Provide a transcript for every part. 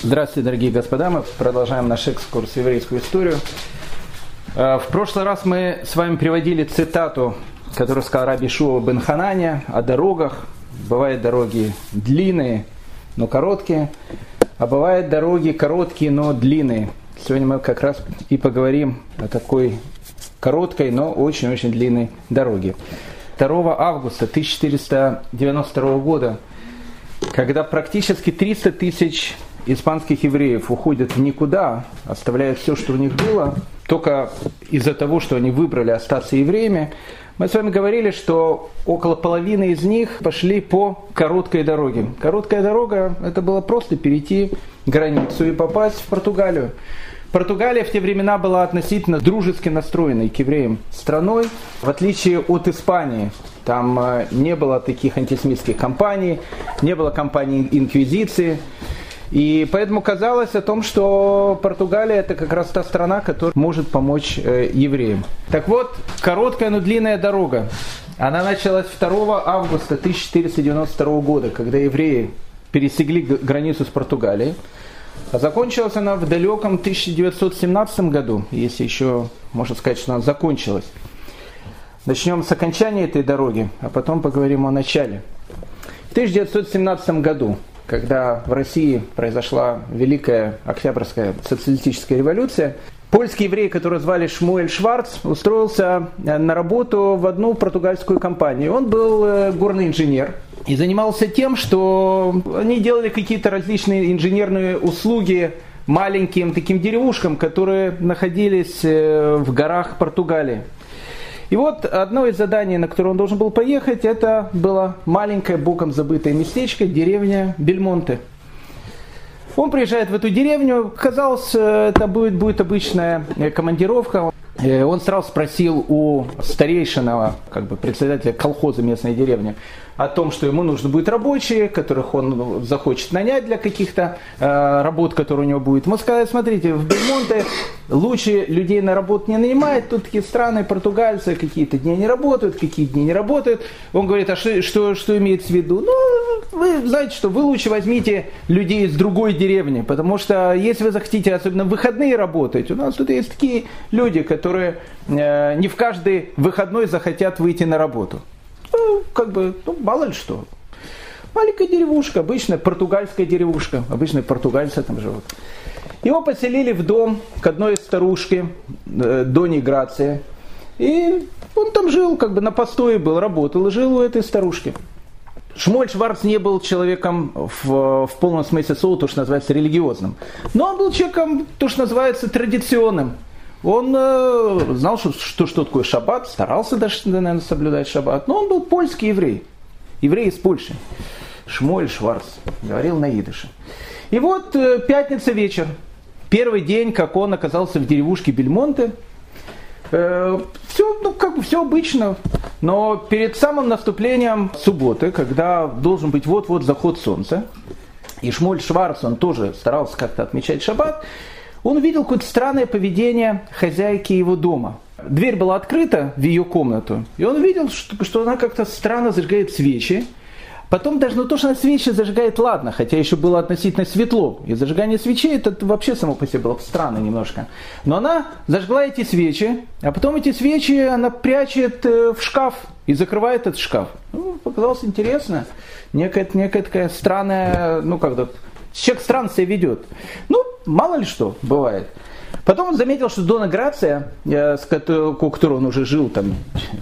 Здравствуйте, дорогие господа. Мы продолжаем наш экскурс в еврейскую историю. Э, в прошлый раз мы с вами приводили цитату, которую сказал Раби Шуа бен Хананя о дорогах. Бывают дороги длинные, но короткие, а бывают дороги короткие, но длинные. Сегодня мы как раз и поговорим о такой короткой, но очень-очень длинной дороге. 2 августа 1492 года, когда практически 300 тысяч испанских евреев уходят в никуда, оставляют все, что у них было, только из-за того, что они выбрали остаться евреями, мы с вами говорили, что около половины из них пошли по короткой дороге. Короткая дорога – это было просто перейти границу и попасть в Португалию. Португалия в те времена была относительно дружески настроенной к евреям страной, в отличие от Испании. Там э, не было таких антисемитских кампаний, не было кампаний инквизиции. И поэтому казалось о том, что Португалия это как раз та страна, которая может помочь э, евреям. Так вот, короткая, но длинная дорога. Она началась 2 августа 1492 года, когда евреи пересекли границу с Португалией. А закончилась она в далеком 1917 году, если еще можно сказать, что она закончилась. Начнем с окончания этой дороги, а потом поговорим о начале. В 1917 году когда в России произошла Великая Октябрьская социалистическая революция, польский еврей, который звали Шмуэль Шварц, устроился э, на работу в одну португальскую компанию. Он был э, горный инженер и занимался тем, что они делали какие-то различные инженерные услуги маленьким таким деревушкам, которые находились э, в горах Португалии. И вот одно из заданий, на которое он должен был поехать, это было маленькое, боком забытое местечко, деревня Бельмонте. Он приезжает в эту деревню, казалось, это будет, будет обычная командировка. Э, он сразу спросил у старейшего, как бы председателя колхоза местной деревни, о том, что ему нужны будут рабочие, которых он захочет нанять для каких-то э, работ, которые у него будет. Ему сказали, смотрите, в Бельмонте лучше людей на работу не нанимает, тут такие страны, португальцы, какие-то дни не работают, какие дни не работают. Он говорит, а что, что, что имеется в виду? Ну, вы знаете что, вы лучше возьмите людей из другой деревни, потому что если вы захотите, особенно в выходные работать, у нас тут есть такие люди, которые э, не в каждый выходной захотят выйти на работу. Ну, как бы, ну, мало ли что. Маленькая деревушка, обычная португальская деревушка. Обычные португальцы там живут. Его поселили в дом к одной старушке, э, Дони Грации. И он там жил, как бы на постое был, работал жил у этой старушки. Шмоль Шварц не был человеком в, в полном смысле слова, то, что называется религиозным. Но он был человеком, то, что называется традиционным. Он э, знал, что, что, что такое шаббат, старался даже, наверное, соблюдать шаббат, но он был польский еврей, еврей из Польши. Шмоль Шварц, говорил на идыше. И вот э, пятница вечер, первый день, как он оказался в деревушке Бельмонте, э, все, ну, как бы все обычно, но перед самым наступлением субботы, когда должен быть вот-вот заход солнца, и Шмоль Шварц, он тоже старался как-то отмечать шаббат, он увидел какое-то странное поведение хозяйки его дома. Дверь была открыта в ее комнату, и он увидел, что, что она как-то странно зажигает свечи. Потом даже ну, то, что она свечи зажигает, ладно, хотя еще было относительно светло. И зажигание свечей, это вообще само по себе было странно немножко. Но она зажгла эти свечи, а потом эти свечи она прячет э, в шкаф и закрывает этот шкаф. Ну, показалось интересно. Некая, некая такая странная, ну как-то, человек странно себя ведет. Ну, мало ли что бывает. Потом он заметил, что Дона Грация, э, с которой он уже жил там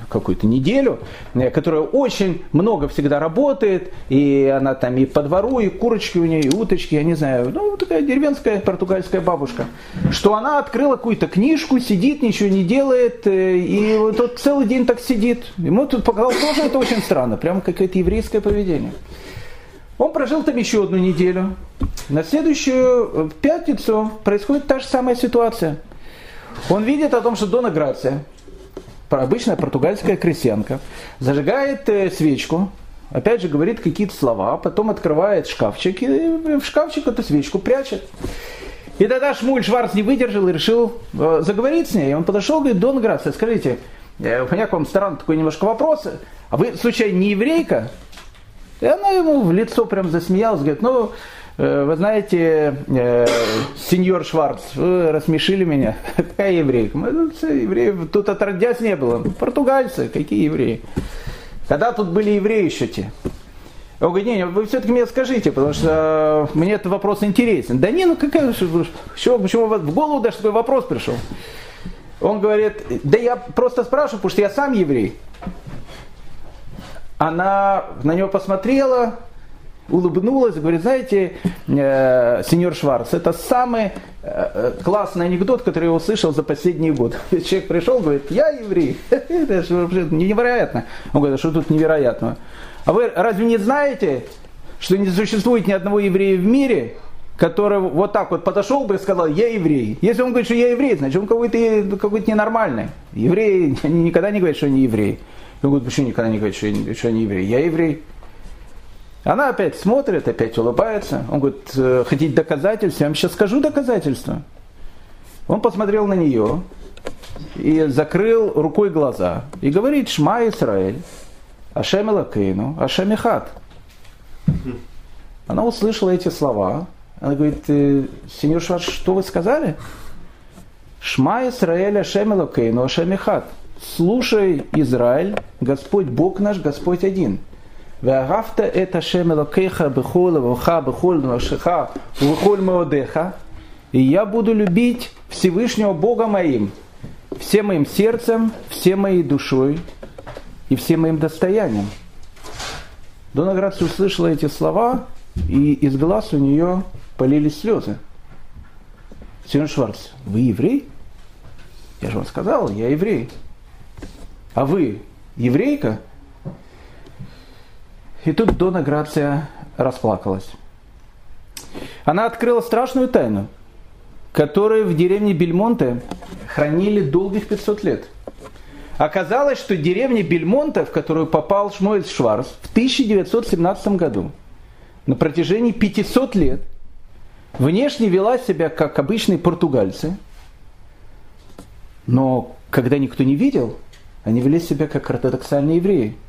какую-то неделю, э, которая очень много всегда работает, и она там и по двору, и курочки у нее, и уточки, я не знаю, ну такая деревенская португальская бабушка, что она открыла какую-то книжку, сидит, ничего не делает, э, и вот тот целый день так сидит. Ему тут показалось тоже это очень странно, прямо какое-то еврейское поведение. Он прожил там еще одну неделю. На следующую э, пятницу происходит та же самая ситуация. Он видит о том, что Дона Грация, обычная португальская крестьянка, зажигает э, свечку, опять же говорит какие-то слова, потом открывает шкафчик и в шкафчик эту свечку прячет. И тогда Шмуль Шварц не выдержал и решил э, заговорить с ней. И он подошел и говорит, Дон Грация, скажите, у меня к вам странный такой немножко вопрос. А вы, случайно, не еврейка? И она ему в лицо прям засмеялась, говорит, ну, Э, вы знаете, э, сеньор Шварц, вы рассмешили меня. Какая еврейка? Мы тут евреев тут отродясь не было. Португальцы, какие евреи? Когда тут были евреи еще те? Он говорит, не, вы все-таки мне скажите, потому что мне этот вопрос интересен. Да не, ну какая, что, почему в голову даже такой вопрос пришел? Он говорит, да я просто спрашиваю, потому что я сам еврей. Она на него посмотрела, улыбнулась, говорит, знаете, э, сеньор Шварц, это самый э, классный анекдот, который я услышал за последний год. Человек пришел, говорит, я еврей. Это же невероятно. Он говорит, а что тут невероятного? А вы разве не знаете, что не существует ни одного еврея в мире, который вот так вот подошел бы и сказал, я еврей. Если он говорит, что я еврей, значит он какой-то какой ненормальный. Евреи никогда не говорят, что они евреи. Он говорит, почему никогда не говорит, что, что они евреи? Я еврей. Она опять смотрит, опять улыбается. Он говорит, «Э, хотите доказательства? Я вам сейчас скажу доказательства. Он посмотрел на нее и закрыл рукой глаза. И говорит, Шма Исраэль, Ашем Элакейну, Ашем Ихат. Она услышала эти слова. Она говорит, «Э, сеньор Шварц, что вы сказали? Шма Исраэль, Ашем Элакейну, Ашем Ихат слушай, Израиль, Господь Бог наш, Господь один. Вагафта это шемелокеха бехола ваха бехоль шеха вахоль маодеха. И я буду любить Всевышнего Бога моим, всем моим сердцем, всем моей душой и всем моим достоянием. Донаградс услышала эти слова, и из глаз у нее полились слезы. Сен Шварц, вы еврей? Я же вам сказал, я еврей. А вы еврейка? И тут Дона Грация расплакалась. Она открыла страшную тайну, которую в деревне Бельмонте хранили долгих 500 лет. Оказалось, что деревня Бельмонте, в которую попал Шмуэль Шварц в 1917 году, на протяжении 500 лет внешне вела себя как обычные португальцы, но когда никто не видел, они вели себя как ортодоксальные евреи –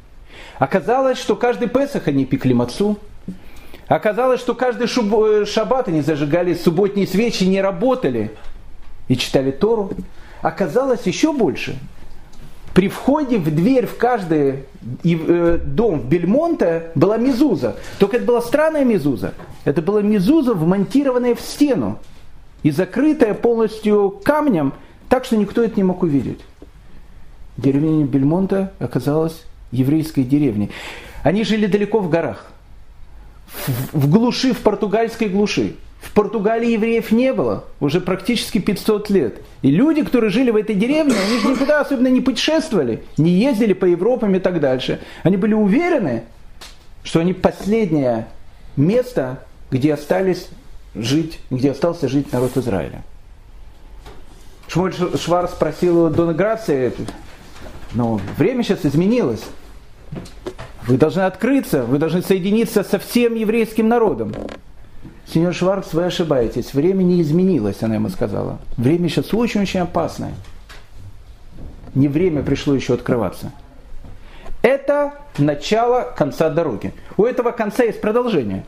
Оказалось, что каждый Песах они пекли мацу. Оказалось, что каждый э, шаббат они зажигали субботние свечи, не работали и читали Тору. Оказалось еще больше. При входе в дверь в каждый э, дом в Бельмонте была мезуза. Только это была странная мезуза. Это была мезуза, вмонтированная в стену и закрытая полностью камнем, так что никто это не мог увидеть. Деревня Бельмонта оказалась еврейской деревни. Они жили далеко в горах, в, в глуши, в португальской глуши. В Португалии евреев не было уже практически 500 лет. И люди, которые жили в этой деревне, они же никуда особенно не путешествовали, не ездили по Европам и так дальше. Они были уверены, что они последнее место, где остались жить, где остался жить народ Израиля. Шмуль Швар спросил у Дона Грация, но время сейчас изменилось. Вы должны открыться, вы должны соединиться со всем еврейским народом. Сеньор Шварц, вы ошибаетесь. Время не изменилось, она ему сказала. Время сейчас очень-очень опасное. Не время пришло еще открываться. Это начало конца дороги. У этого конца есть продолжение.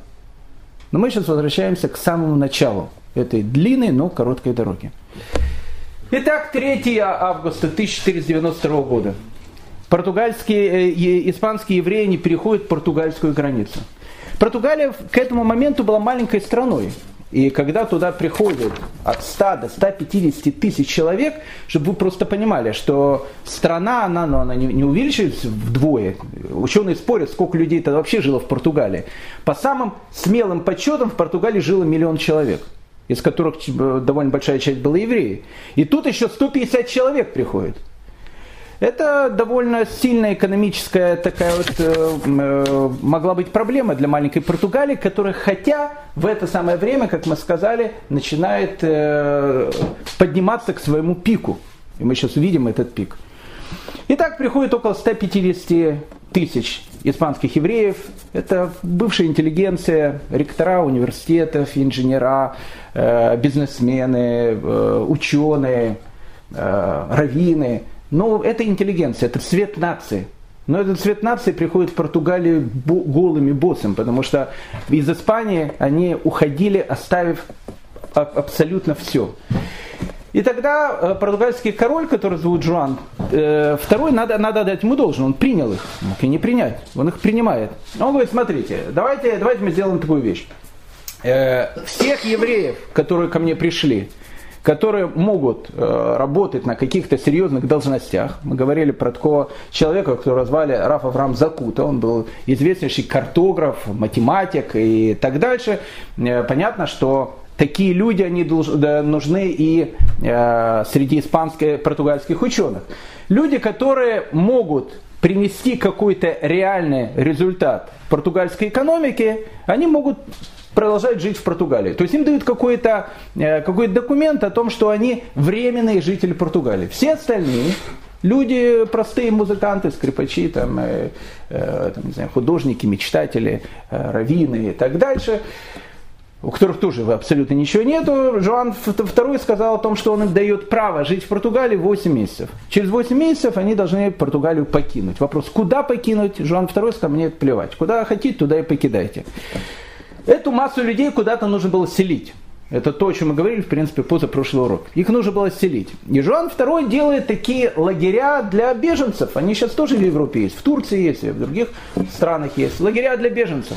Но мы сейчас возвращаемся к самому началу этой длинной, но короткой дороги. Итак, 3 августа 1492 года. Португальские, э, испанские евреи не переходят португальскую границу. Португалия к этому моменту была маленькой страной. И когда туда приходят от 100 до 150 тысяч человек, чтобы вы просто понимали, что страна, она, ну, она не, не увеличивается вдвое. Ученые спорят, сколько людей тогда вообще жило в Португалии. По самым смелым подсчетам в Португалии жило миллион человек из которых э, довольно большая часть была евреи. И тут еще 150 человек приходит. Это довольно сильная экономическая такая вот э, э, могла быть проблема для маленькой Португалии, которая, хотя в это самое время, как мы сказали, начинает э, подниматься к своему пику. И мы сейчас увидим этот пик. Итак, приходит около 150 тысяч испанских евреев. Это бывшая интеллигенция, ректора университетов, инженера, э, бизнесмены, э, ученые, э, раввины. Но это интеллигенция, это цвет нации. Но этот цвет нации приходит в Португалию голыми боссом, потому что из Испании они уходили, оставив абсолютно все. И тогда э, португальский король, который зовут Жуан, э, второй, надо, надо дать ему должен, он принял их, мог и не принять, он их принимает. Он говорит, смотрите, давайте, давайте мы сделаем такую вещь. Э, всех евреев, которые ко мне пришли, которые могут работать на каких-то серьезных должностях. Мы говорили про такого человека, которого звали Раф Авраам Закута. Он был известнейший картограф, математик и так дальше. Понятно, что такие люди, они нужны и э, среди испанских, португальских ученых. Люди, которые могут принести какой-то реальный результат португальской экономике, они могут продолжать жить в Португалии. То есть им дают какой-то э, какой документ о том, что они временные жители Португалии. Все остальные Люди, простые музыканты, скрипачи, там, э, э, там, не знаю, художники, мечтатели, э, раввины и так дальше, у которых тоже абсолютно ничего нету, Жоан II сказал о том, что он им дает право жить в Португалии 8 месяцев. Через 8 месяцев они должны Португалию покинуть. Вопрос, куда покинуть? Жоан II сказал, мне плевать. Куда хотите, туда и покидайте. Эту массу людей куда-то нужно было селить. Это то, о чем мы говорили, в принципе, позапрошлый урок. Их нужно было селить. И Жоан II делает такие лагеря для беженцев. Они сейчас тоже в Европе есть. В Турции есть, в других странах есть. Лагеря для беженцев.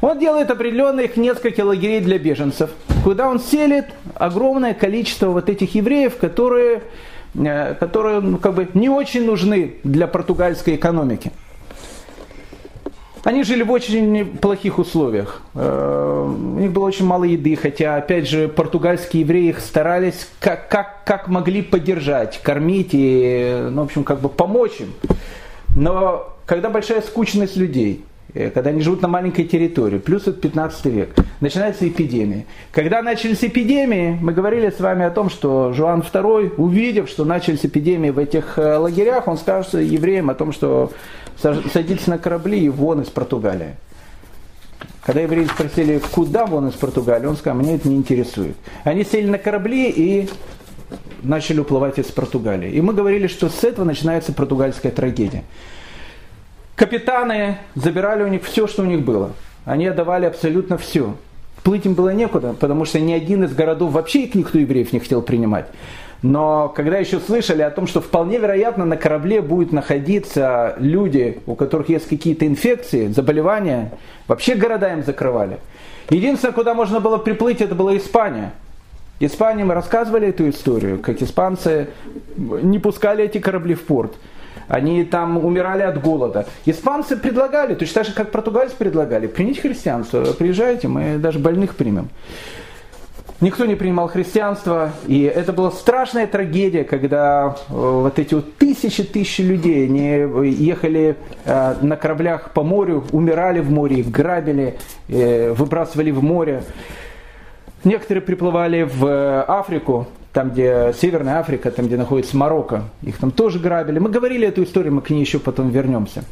Он делает определенных несколько лагерей для беженцев, куда он селит огромное количество вот этих евреев, которые, э, которые ну, как бы не очень нужны для португальской экономики. Они жили в очень плохих условиях. Э, у них было очень мало еды, хотя, опять же, португальские евреи их старались как, как, как могли поддержать, кормить и, ну, в общем, как бы помочь им. Но когда большая скучность людей, когда они живут на маленькой территории, плюс это 15 век, начинается эпидемия. Когда начались эпидемии, мы говорили с вами о том, что Жуан II, увидев, что начались эпидемии в этих э, лагерях, он скажет евреям о том, что садитесь на корабли и вон из Португалии. Когда евреи спросили, куда вон из Португалии, он сказал, мне это не интересует. Они сели на корабли и начали уплывать из Португалии. И мы говорили, что с этого начинается португальская трагедия. Капитаны забирали у них все, что у них было. Они отдавали абсолютно все. Плыть им было некуда, потому что ни один из городов вообще их никто евреев не хотел принимать. Но когда еще слышали о том, что вполне вероятно на корабле будут находиться люди, у которых есть какие-то инфекции, заболевания, вообще города им закрывали. Единственное, куда можно было приплыть, это была Испания. Испании мы рассказывали эту историю, как испанцы не пускали эти корабли в порт. Они там умирали от голода. Испанцы предлагали, точно так же, как португальцы предлагали, принять христианство. Приезжайте, мы даже больных примем. Никто не принимал христианство, и это была страшная трагедия, когда э, вот эти вот тысячи тысячи людей, они ехали э, на кораблях по морю, умирали в море, их грабили, э, выбрасывали в море. Некоторые приплывали в Африку, там, где Северная Африка, там, где находится Марокко, их там тоже грабили. Мы говорили эту историю, мы к ней еще потом вернемся.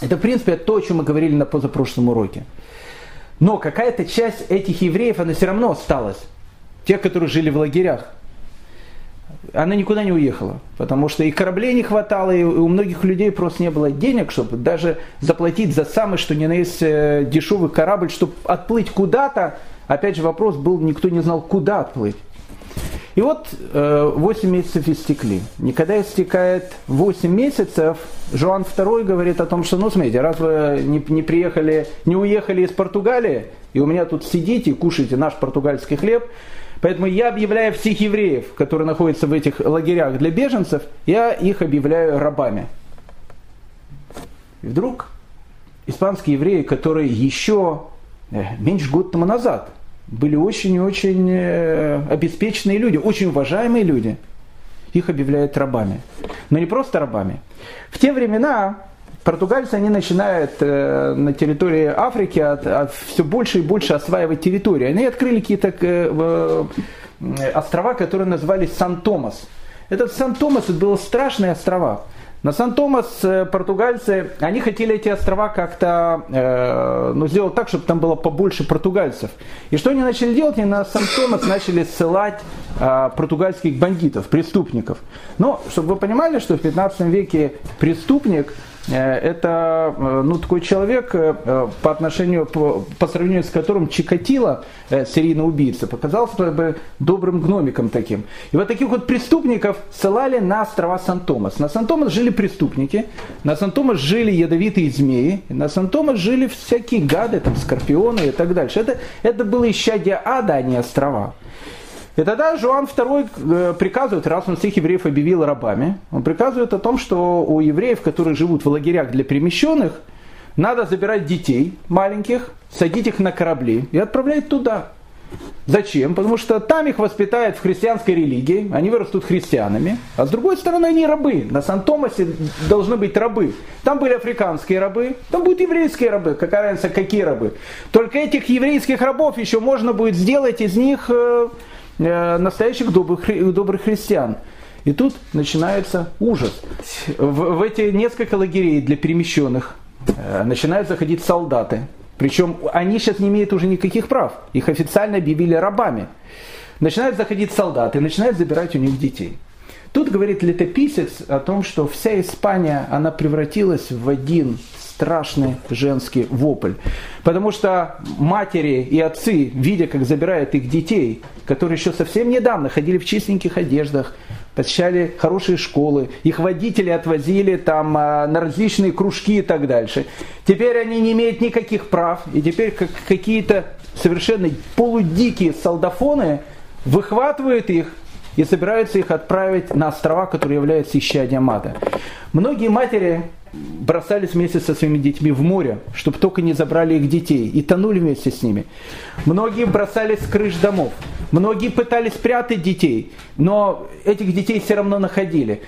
Это, в принципе, то, о чем мы говорили на позапрошлом уроке. Но какая-то часть этих евреев, она все равно осталась. Те, которые жили в лагерях. Она никуда не уехала, потому что и кораблей не хватало, и у многих людей просто не было денег, чтобы даже заплатить за самый, что ни на есть, э, дешевый корабль, чтобы отплыть куда-то. Опять же, вопрос был, никто не знал, куда отплыть. И вот э, 8 месяцев истекли. И когда истекает 8 месяцев, Жоан II говорит о том, что, ну, смотрите, раз вы не, не приехали, не уехали из Португалии, и у меня тут сидите, кушаете наш португальский хлеб, поэтому я объявляю всех евреев, которые находятся в этих лагерях для беженцев, я их объявляю рабами. И вдруг испанские евреи, которые еще э, меньше года тому назад были очень и очень э, обеспеченные люди, очень уважаемые люди. Их объявляют рабами. Но не просто рабами. В те времена португальцы, они начинают э, на территории Африки от, от все больше и больше осваивать территории. Они открыли какие-то э, острова, которые назывались Сан-Томас. Этот Сан-Томас, это были страшные острова. На Сан-Томас э, португальцы, они хотели эти острова как-то э, ну, сделать так, чтобы там было побольше португальцев. И что они начали делать? Они на Сан-Томас начали ссылать э, португальских бандитов, преступников. Но, чтобы вы понимали, что в 15 веке преступник это ну, такой человек, по отношению, по, по сравнению с которым Чикатило, серийный убийца, показался бы добрым гномиком таким. И вот таких вот преступников ссылали на острова Сан-Томас. На Сан-Томас жили преступники, на Сан-Томас жили ядовитые змеи, на Сан-Томас жили всякие гады, там, скорпионы и так дальше. Это, это было исчадие ада, а не острова. И тогда Жуан II э, приказывает, раз он всех евреев объявил рабами, он приказывает о том, что у евреев, которые живут в лагерях для перемещенных, надо забирать детей маленьких, садить их на корабли и отправлять туда. Зачем? Потому что там их воспитают в христианской религии, они вырастут христианами, а с другой стороны они рабы. На Сан-Томасе должны быть рабы. Там были африканские рабы, там будут еврейские рабы. Какая разница, какие рабы? Только этих еврейских рабов еще можно будет сделать из них э, настоящих добрых, добрых христиан. И тут начинается ужас. В, в эти несколько лагерей для перемещенных э, начинают заходить солдаты, причем они сейчас не имеют уже никаких прав. Их официально объявили рабами. Начинают заходить солдаты, начинают забирать у них детей. Тут говорит летописец о том, что вся Испания, она превратилась в один страшный женский вопль. Потому что матери и отцы, видя, как забирают их детей, которые еще совсем недавно ходили в чистеньких одеждах, посещали хорошие школы, их водители отвозили там а, на различные кружки и так дальше. Теперь они не имеют никаких прав, и теперь как какие-то совершенно полудикие солдафоны выхватывают их и собираются их отправить на острова, которые являются исчадием ада. Многие матери бросались вместе со своими детьми в море, чтобы только не забрали их детей, и тонули вместе с ними. Многие бросались с крыш домов, многие пытались спрятать детей, но этих детей все равно находили.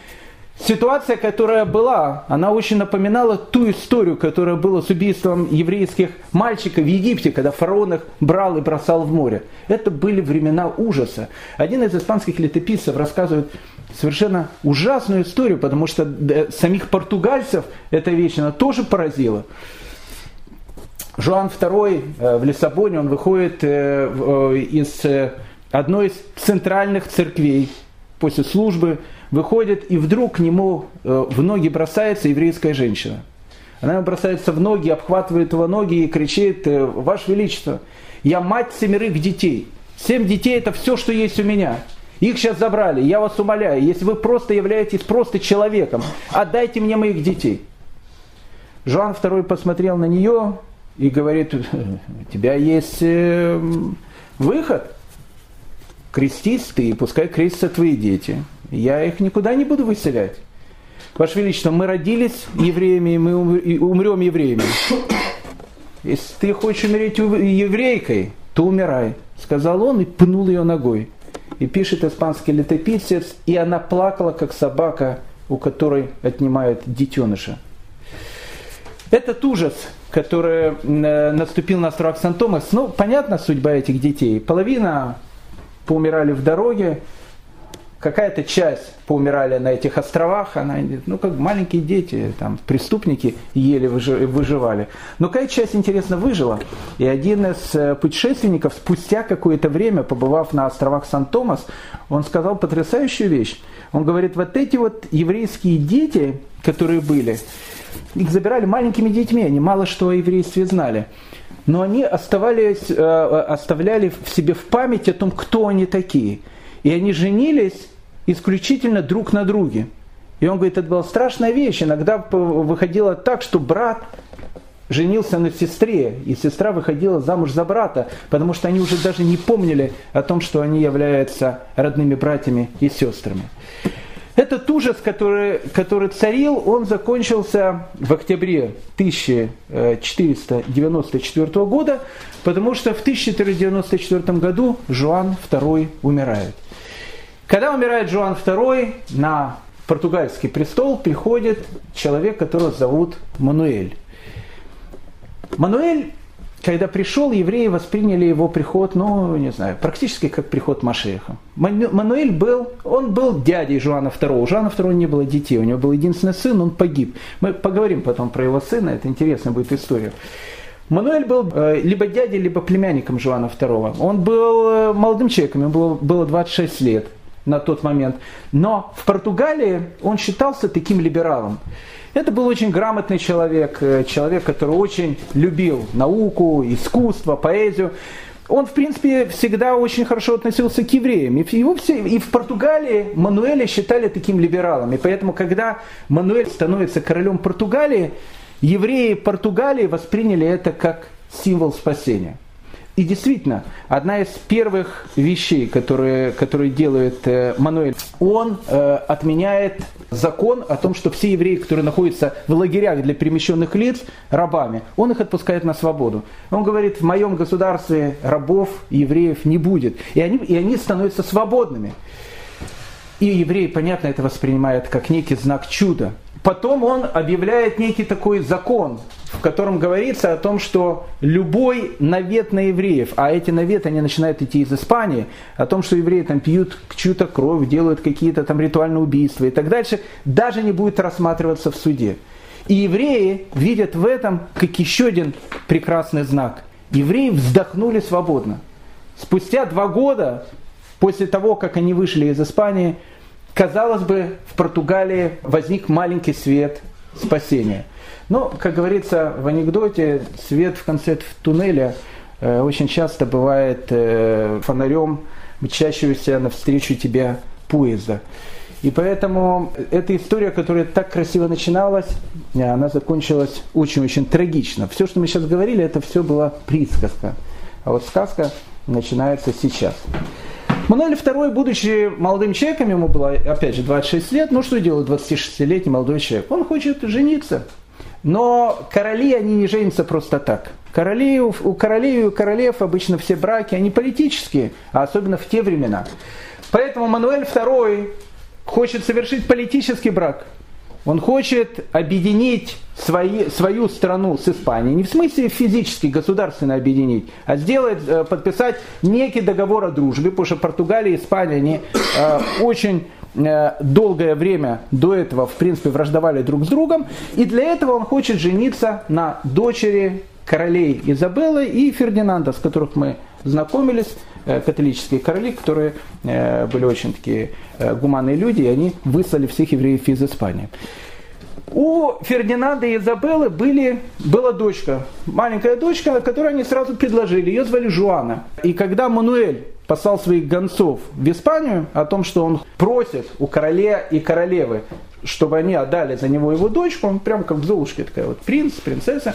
Ситуация, которая была, она очень напоминала ту историю, которая была с убийством еврейских мальчиков в Египте, когда фараон их брал и бросал в море. Это были времена ужаса. Один из испанских летописцев рассказывает совершенно ужасную историю, потому что самих португальцев эта вещь она тоже поразила. Жуан II э, в Лиссабоне, он выходит э, э, из одной из центральных церквей после службы, выходит, и вдруг к нему в ноги бросается еврейская женщина. Она бросается в ноги, обхватывает его ноги и кричит, «Ваше Величество, я мать семерых детей. Семь детей – это все, что есть у меня. Их сейчас забрали. Я вас умоляю, если вы просто являетесь просто человеком, отдайте мне моих детей. Жан II посмотрел на нее и говорит, у тебя есть э, выход. Крестись ты, и пускай крестятся твои дети. Я их никуда не буду выселять. Ваше Величество, мы родились евреями, мы умрем евреями. Если ты хочешь умереть еврейкой, то умирай, сказал он и пнул ее ногой. И пишет испанский летописец, и она плакала, как собака, у которой отнимают детеныша. Этот ужас, который э, наступил на остров Сан-Томас, ну, понятна судьба этих детей. Половина поумирали в дороге, какая-то часть поумирали на этих островах, она, ну как маленькие дети, там, преступники еле выживали. Но какая часть, интересно, выжила. И один из э, путешественников, спустя какое-то время, побывав на островах Сан-Томас, он сказал потрясающую вещь. Он говорит, вот эти вот еврейские дети, которые были, их забирали маленькими детьми, они мало что о еврействе знали. Но они оставались, э, оставляли в себе в память о том, кто они такие. И они женились исключительно друг на друге. И он говорит, это была страшная вещь. Иногда выходило так, что брат женился на сестре, и сестра выходила замуж за брата, потому что они уже даже не помнили о том, что они являются родными братьями и сестрами. Этот ужас, который, который царил, он закончился в октябре 1494 года, потому что в 1494 году Жуан II умирает. Когда умирает Жуан II, на португальский престол приходит человек, которого зовут Мануэль. Мануэль, когда пришел, евреи восприняли его приход, ну, не знаю, практически как приход Машеха. Мануэль был, он был дядей Жуана II. У Жуана II не было детей, у него был единственный сын, он погиб. Мы поговорим потом про его сына, это интересная будет история. Мануэль был э, либо дядей, либо племянником Жуана II. Он был э, молодым человеком, ему было, было 26 лет на тот момент. Но в Португалии он считался таким либералом. Это был очень грамотный человек, э, человек, который очень любил науку, искусство, поэзию. Он, в принципе, всегда очень хорошо относился к евреям. И, его все, и в Португалии Мануэля считали таким либералом. И поэтому, когда Мануэль становится королем Португалии, евреи Португалии восприняли это как символ спасения. И действительно, одна из первых вещей, которые, которые делает э, Мануэль, он э, отменяет закон о том, что все евреи, которые находятся в лагерях для перемещенных лиц, рабами, он их отпускает на свободу. Он говорит, в моем государстве рабов, евреев не будет. И они, и они становятся свободными. И евреи, понятно, это воспринимают как некий знак чуда. Потом он объявляет некий такой закон, в котором говорится о том, что любой навет на евреев, а эти наветы, они начинают идти из Испании, о том, что евреи там пьют чью-то кровь, делают какие-то там ритуальные убийства и так дальше, даже не будет рассматриваться в суде. И евреи видят в этом как еще один прекрасный знак. Евреи вздохнули свободно. Спустя два года после того, как они вышли из Испании, Казалось бы, в Португалии возник маленький свет спасения. Но, как говорится в анекдоте, свет в конце туннеля э, очень часто бывает э, фонарем мчащегося навстречу тебя поезда. И поэтому эта история, которая так красиво начиналась, она закончилась очень-очень трагично. Все, что мы сейчас говорили, это все была присказка. А вот сказка начинается сейчас. Мануэль II, будучи молодым человеком, ему было, опять же, 26 лет, ну что делает 26-летний молодой человек? Он хочет жениться. Но короли, они не женятся просто так. Короли, у королей и у королев обычно все браки, они политические, а особенно в те времена. Поэтому Мануэль II хочет совершить политический брак. Он хочет объединить свои, свою страну с Испанией. Не в смысле физически, государственно объединить, а сделать, э, подписать некий договор о дружбе, потому что Португалия и Испания, они э, очень э, долгое время до этого, в принципе, враждовали друг с другом. И для этого он хочет жениться на дочери королей Изабеллы и Фердинанда, с которых мы знакомились, католические короли, которые были очень такие гуманные люди, и они выслали всех евреев из Испании. У Фердинанда и Изабеллы были, была дочка, маленькая дочка, которую они сразу предложили. Ее звали Жуана. И когда Мануэль послал своих гонцов в Испанию о том, что он просит у короля и королевы, чтобы они отдали за него его дочку, он прям как в Золушке такая вот принц, принцесса, э,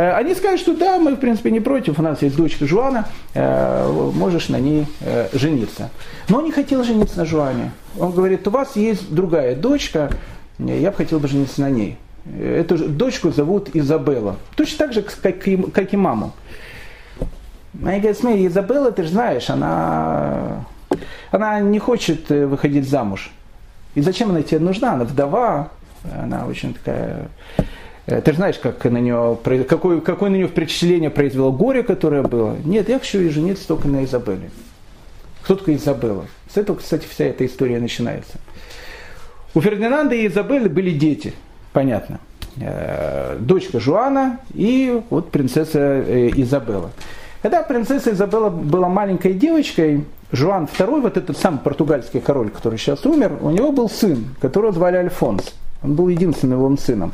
они сказали, что да, мы в принципе не против, у нас есть дочка Жуана, э, можешь на ней э, жениться. Но он не хотел жениться на Жуане. Он говорит, у вас есть другая дочка, я бы хотел бы жениться на ней. Эту дочку зовут Изабелла. Точно так же, как и, как и маму. Она говорит, смотри, Изабелла, ты же знаешь, она, она не хочет э, выходить замуж. И зачем она тебе нужна? Она вдова, она очень такая... Э, ты же знаешь, как на нее, какое, какое на нее впечатление произвело горе, которое было. Нет, я хочу жениться только на Изабелле. Кто такая Изабелла? С этого, кстати, вся эта история начинается. У Фердинанда и Изабеллы были дети, понятно. Э, дочка Жуана и вот принцесса э, Изабелла. Когда принцесса Изабелла была маленькой девочкой, Жуан II, вот этот сам португальский король, который сейчас умер, у него был сын, которого звали Альфонс. Он был единственным его сыном.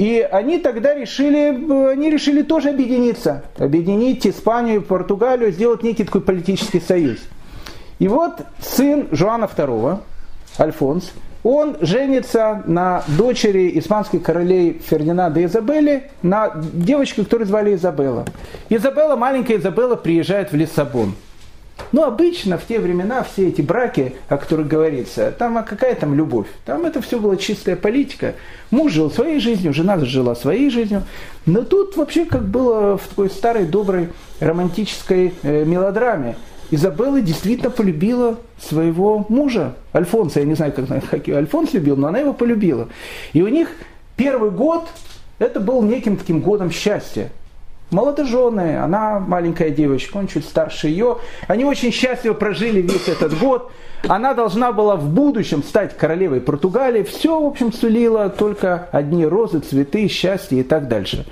И они тогда решили, они решили тоже объединиться, объединить Испанию и Португалию, сделать некий такой политический союз. И вот сын Жуана II, Альфонс, он женится на дочери испанских королей Фердинанда и Изабелли, на девочке, которую звали Изабелла. Изабелла, маленькая Изабелла, приезжает в Лиссабон. Ну, обычно в те времена все эти браки, о которых говорится, там а какая там любовь? Там это все была чистая политика. Муж жил своей жизнью, жена жила своей жизнью. Но тут вообще как было в такой старой доброй романтической э, мелодраме. Изабелла действительно полюбила своего мужа, Альфонса. Я не знаю, как Альфонс любил, но она его полюбила. И у них первый год, это был неким таким годом счастья. Молодоженые, она маленькая девочка, он чуть старше ее. Они очень счастливо прожили весь этот год. Она должна была в будущем стать королевой Португалии. Все, в общем, сулило только одни розы, цветы, счастье и так дальше.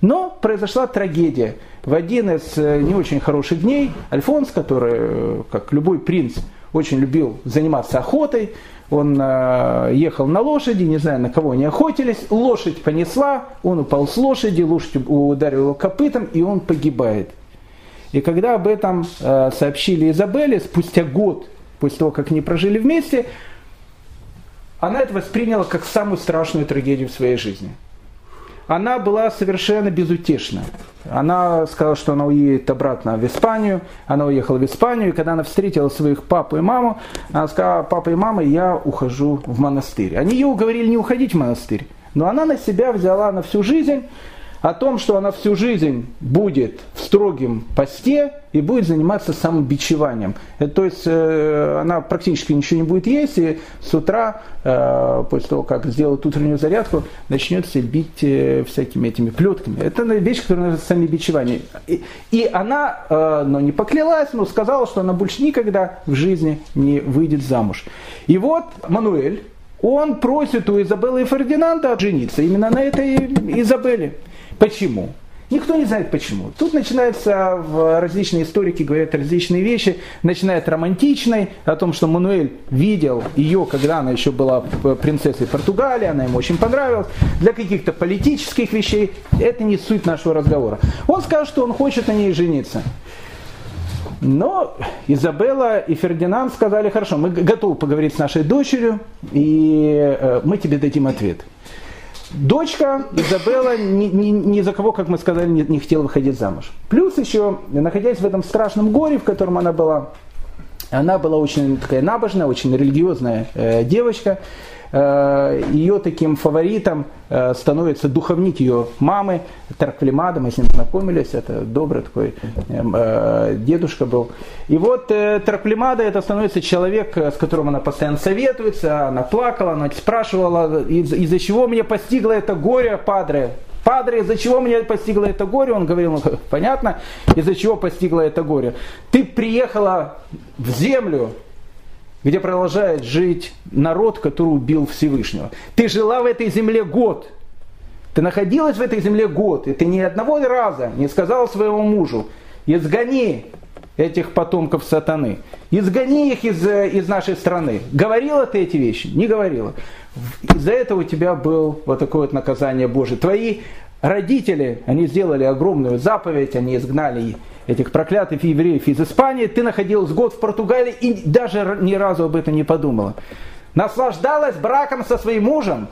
Но произошла трагедия. В один из э, не очень хороших дней Альфонс, который, э, как любой принц, очень любил заниматься охотой, он э, ехал на лошади, не знаю, на кого они охотились, лошадь понесла, он упал с лошади, лошадь ударила его копытом, и он погибает. И когда об этом э, сообщили Изабелле, спустя год после того, как они прожили вместе, она это восприняла как самую страшную трагедию в своей жизни – она была совершенно безутешна. Она сказала, что она уедет обратно в Испанию. Она уехала в Испанию, и когда она встретила своих папу и маму, она сказала, папа и мама, я ухожу в монастырь. Они ее уговорили не уходить в монастырь. Но она на себя взяла на всю жизнь о том, что она всю жизнь будет в строгом посте и будет заниматься самобичеванием. Это, то есть э, она практически ничего не будет есть, и с утра, э, после того, как сделает утреннюю зарядку, начнет себя бить э, всякими этими плетками. Это вещь, которая называется самобичевание. И, и она, э, но не поклялась, но сказала, что она больше никогда в жизни не выйдет замуж. И вот Мануэль, он просит у Изабеллы и Фердинанда жениться именно на этой Изабелле. Почему? Никто не знает почему. Тут начинаются различные историки говорят различные вещи. Начинает романтичной, о том, что Мануэль видел ее, когда она еще была принцессой Португалии, она ему очень понравилась. Для каких-то политических вещей это не суть нашего разговора. Он сказал, что он хочет на ней жениться. Но Изабелла и Фердинанд сказали, хорошо, мы готовы поговорить с нашей дочерью, и э, мы тебе дадим ответ. Дочка Изабелла ни, ни, ни за кого, как мы сказали, не, не хотела выходить замуж. Плюс еще, находясь в этом страшном горе, в котором она была, она была очень такая набожная, очень религиозная э, девочка. Э, ее таким фаворитом э, становится духовник ее мамы, Тарквлемада, мы с ним знакомились, это добрый такой эм, э, дедушка был. И вот Тарквлемада это становится человек, с которым она постоянно советуется, она плакала, она спрашивала, из- из-за чего мне постигло это горе, падре, Падре, из-за чего меня постигло это горе? Он говорил, ну, понятно, из-за чего постигло это горе. Ты приехала в землю, где продолжает жить народ, который убил Всевышнего. Ты жила в этой земле год. Ты находилась в этой земле год, и ты ни одного раза не сказал своему мужу, изгони этих потомков сатаны, изгони их из, из нашей страны. Говорила ты эти вещи? Не говорила. Из-за этого у тебя было вот такое вот наказание Божие. Твои родители, они сделали огромную заповедь, они изгнали этих проклятых евреев из Испании, ты находилась год в Португалии и даже ни разу об этом не подумала. Наслаждалась браком со своим мужем.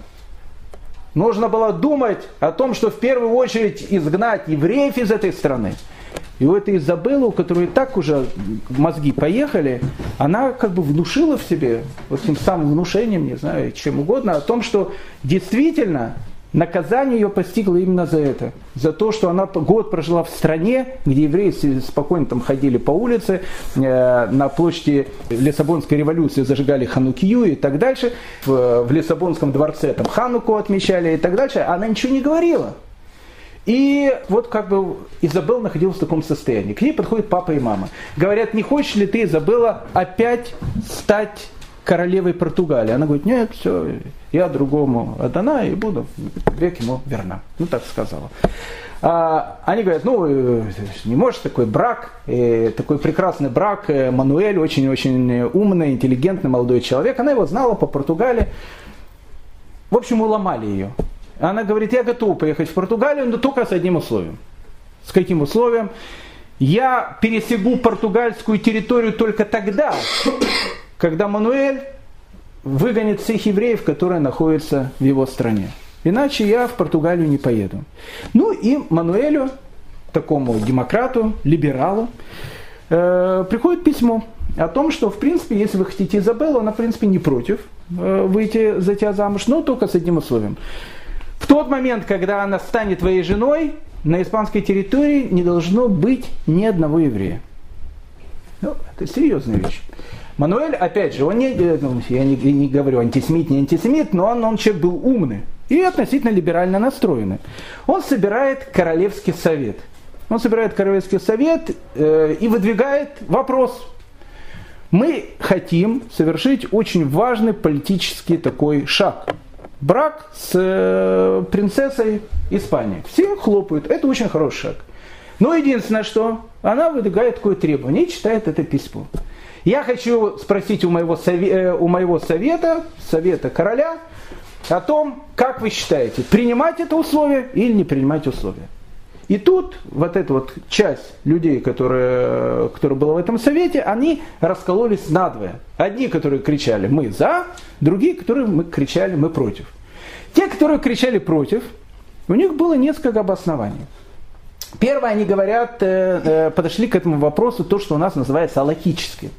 Нужно было думать о том, что в первую очередь изгнать евреев из этой страны. И у этой Изабеллы, у которой так уже мозги поехали, она как бы внушила в себе, вот тем самым внушением, не знаю, чем угодно, о том, что действительно Наказание ее постигло именно за это. За то, что она год прожила в стране, где евреи спокойно там ходили по улице, э, на площади Лиссабонской революции зажигали Ханукию и так дальше. В, Лиссабонском дворце там Хануку отмечали и так дальше. Она ничего не говорила. И вот как бы Изабелла находилась в таком состоянии. К ней подходят папа и мама. Говорят, не хочешь ли ты, Изабелла, опять стать королевой Португалии. Она говорит, нет, все, я другому отдана и буду век ему верна. Ну, так сказала. А, они говорят, ну, э, не можешь такой брак, э, такой прекрасный брак, э, Мануэль очень-очень умный, интеллигентный молодой человек. Она его знала по Португалии. В общем, уломали ее. Она говорит, я готова поехать в Португалию, но только с одним условием. С каким условием? Я пересегу португальскую территорию только тогда, когда Мануэль выгонит всех евреев, которые находятся в его стране. Иначе я в Португалию не поеду. Ну и Мануэлю, такому демократу, либералу, э, приходит письмо о том, что, в принципе, если вы хотите Изабеллу, она, в принципе, не против э, выйти за тебя замуж, но только с одним условием. В тот момент, когда она станет твоей женой, на испанской территории не должно быть ни одного еврея. Ну, это серьезная вещь. Мануэль, опять же, он не, э, ну, я не, не говорю антисемит, не антисемит, но он, он человек был умный и относительно либерально настроенный. Он собирает королевский совет. Он собирает королевский совет э, и выдвигает вопрос. Мы хотим совершить очень важный политический такой шаг. Брак с э, принцессой Испании. Все хлопают. Это очень хороший шаг. Но единственное, что она выдвигает такое требование и читает это письмо. Я хочу спросить у моего, сове, у моего совета, совета короля, о том, как вы считаете, принимать это условие или не принимать условие. И тут вот эта вот часть людей, которые, которые была в этом совете, они раскололись надвое. Одни, которые кричали «мы за», другие, которые мы кричали «мы против». Те, которые кричали против, у них было несколько обоснований. Первое, они говорят, э, э, подошли к этому вопросу то, что у нас называется аллахически.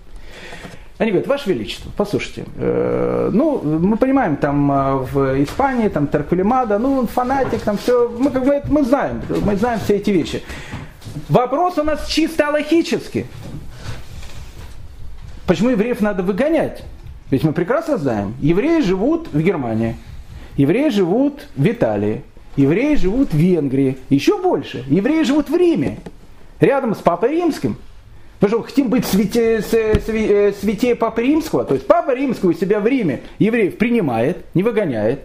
Они говорят, Ваше Величество, послушайте, э, ну, мы понимаем, там э, в Испании, там Таркулимада, ну, фанатик, там все, мы, мы, мы знаем, мы знаем все эти вещи. Вопрос у нас чисто аллахический. Почему евреев надо выгонять? Ведь мы прекрасно знаем, евреи живут в Германии, евреи живут в Италии, евреи живут в Венгрии, еще больше, евреи живут в Риме, рядом с Папой Римским – Потому что хотим быть святее, святее Папы Римского. То есть Папа Римского у себя в Риме евреев принимает, не выгоняет.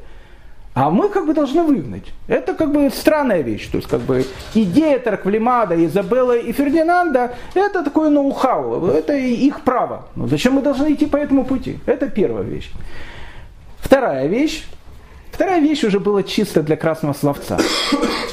А мы как бы должны выгнать. Это как бы странная вещь. То есть как бы идея Тарквлимада, Изабелла и Фердинанда, это такое ноу-хау, это их право. Но зачем мы должны идти по этому пути? Это первая вещь. Вторая вещь. Вторая вещь уже была чисто для красного словца.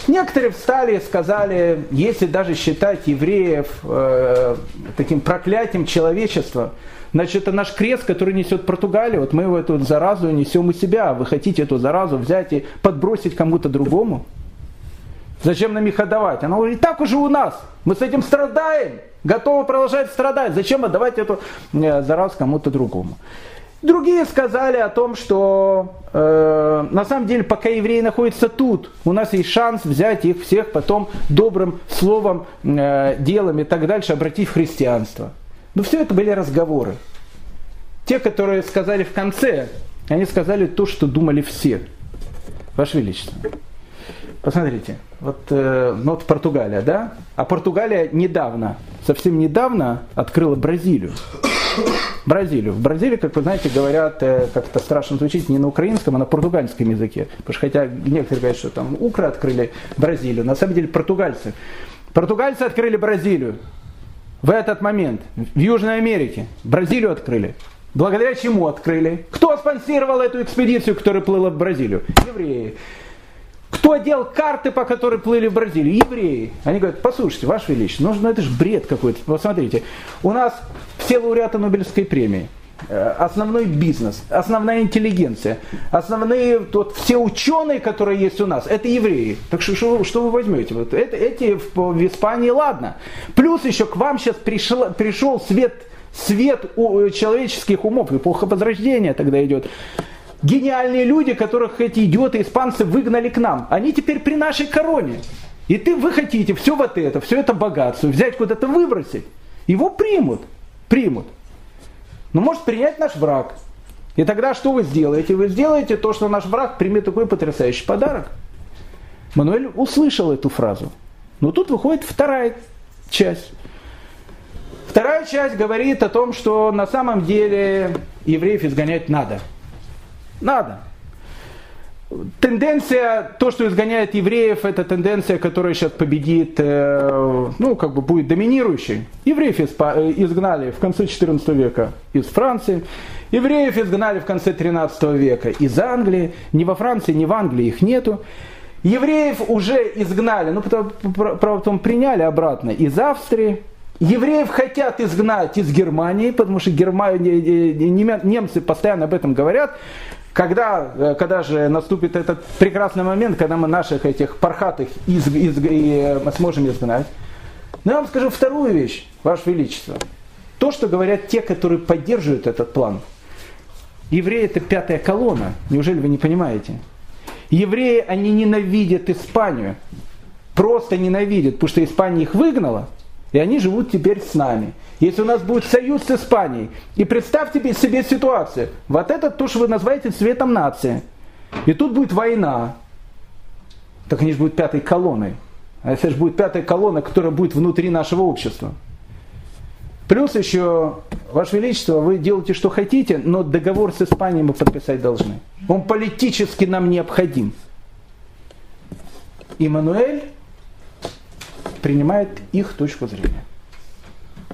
Некоторые встали и сказали, если даже считать евреев э, таким проклятием человечества, значит, это наш крест, который несет Португалия, вот мы его эту заразу несем у себя, вы хотите эту заразу взять и подбросить кому-то другому? Зачем нам их отдавать? Она говорит, и так уже у нас, мы с этим страдаем, готовы продолжать страдать, зачем отдавать эту э, заразу кому-то другому? Другие сказали о том, что э, на самом деле, пока евреи находятся тут, у нас есть шанс взять их всех потом добрым словом, э, делом и так дальше, обратить в христианство. Но все это были разговоры. Те, которые сказали в конце, они сказали то, что думали все. Ваше Величество. Посмотрите, вот, э, ну, вот Португалия, да? А Португалия недавно, совсем недавно открыла Бразилию. Бразилию. В Бразилии, как вы знаете, говорят, э, как это страшно звучит, не на украинском, а на португальском языке. Потому что хотя некоторые говорят, что там укры открыли Бразилию, на самом деле португальцы. Португальцы открыли Бразилию в этот момент в Южной Америке. Бразилию открыли. Благодаря чему открыли? Кто спонсировал эту экспедицию, которая плыла в Бразилию? Евреи. Кто делал карты, по которой плыли в Бразилию? Евреи. Они говорят, послушайте, Ваше Величество, ну, ну это же бред какой-то. Посмотрите, у нас все лауреаты Нобелевской премии, э, основной бизнес, основная интеллигенция, основные вот, все ученые, которые есть у нас, это евреи. Так что, что, что вы возьмете? Вот это, эти в, в Испании, ладно. Плюс еще к вам сейчас пришел, пришел свет, свет у, человеческих умов, эпоха Возрождения тогда идет гениальные люди, которых эти идиоты испанцы выгнали к нам, они теперь при нашей короне. И ты, вы хотите все вот это, все это богатство взять куда-то выбросить. Его примут, примут. Но может принять наш враг. И тогда что вы сделаете? Вы сделаете то, что наш враг примет такой потрясающий подарок. Мануэль услышал эту фразу. Но тут выходит вторая часть. Вторая часть говорит о том, что на самом деле евреев изгонять надо – надо. Тенденция, то, что изгоняет евреев, это тенденция, которая сейчас победит, э, ну, как бы будет доминирующей. Евреев э, изгнали в конце 14 века из Франции, евреев изгнали в конце 13 века из Англии, ни во Франции, ни в Англии их нету. Евреев уже изгнали, ну, правда, потом приняли обратно из Австрии, Евреев хотят изгнать из Германии, потому что Германия, немцы постоянно об этом говорят, когда, э, когда же наступит этот прекрасный момент, когда мы наших этих пархатых из, из, и, мы сможем изгнать? Но я вам скажу вторую вещь, Ваше Величество. То, что говорят те, которые поддерживают этот план. Евреи это пятая колонна. Неужели вы не понимаете? Евреи, они ненавидят Испанию. Просто ненавидят, потому что Испания их выгнала. И они живут теперь с нами. Если у нас будет союз с Испанией, и представьте себе ситуацию, вот это то, что вы называете цветом нации, и тут будет война, так они же будут пятой колонной. А если же будет пятая колонна, которая будет внутри нашего общества. Плюс еще, Ваше Величество, вы делаете, что хотите, но договор с Испанией мы подписать должны. Он политически нам необходим. Иммануэль принимает их точку зрения.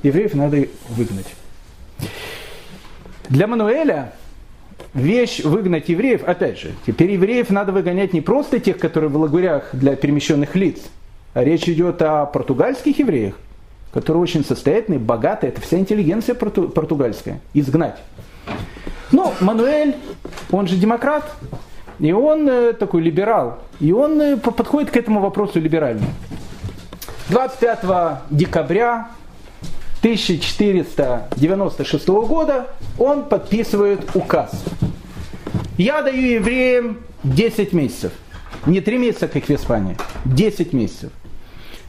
Евреев надо выгнать. Для Мануэля вещь выгнать евреев, опять же, теперь евреев надо выгонять не просто тех, которые в лагерях для перемещенных лиц, а речь идет о португальских евреях, которые очень состоятельные, богатые, это вся интеллигенция порту, португальская, изгнать. Ну, Мануэль, он же демократ, и он э, такой либерал, и он э, подходит к этому вопросу либерально. 25 декабря 1496 года он подписывает указ. Я даю евреям 10 месяцев. Не 3 месяца, как в Испании, 10 месяцев.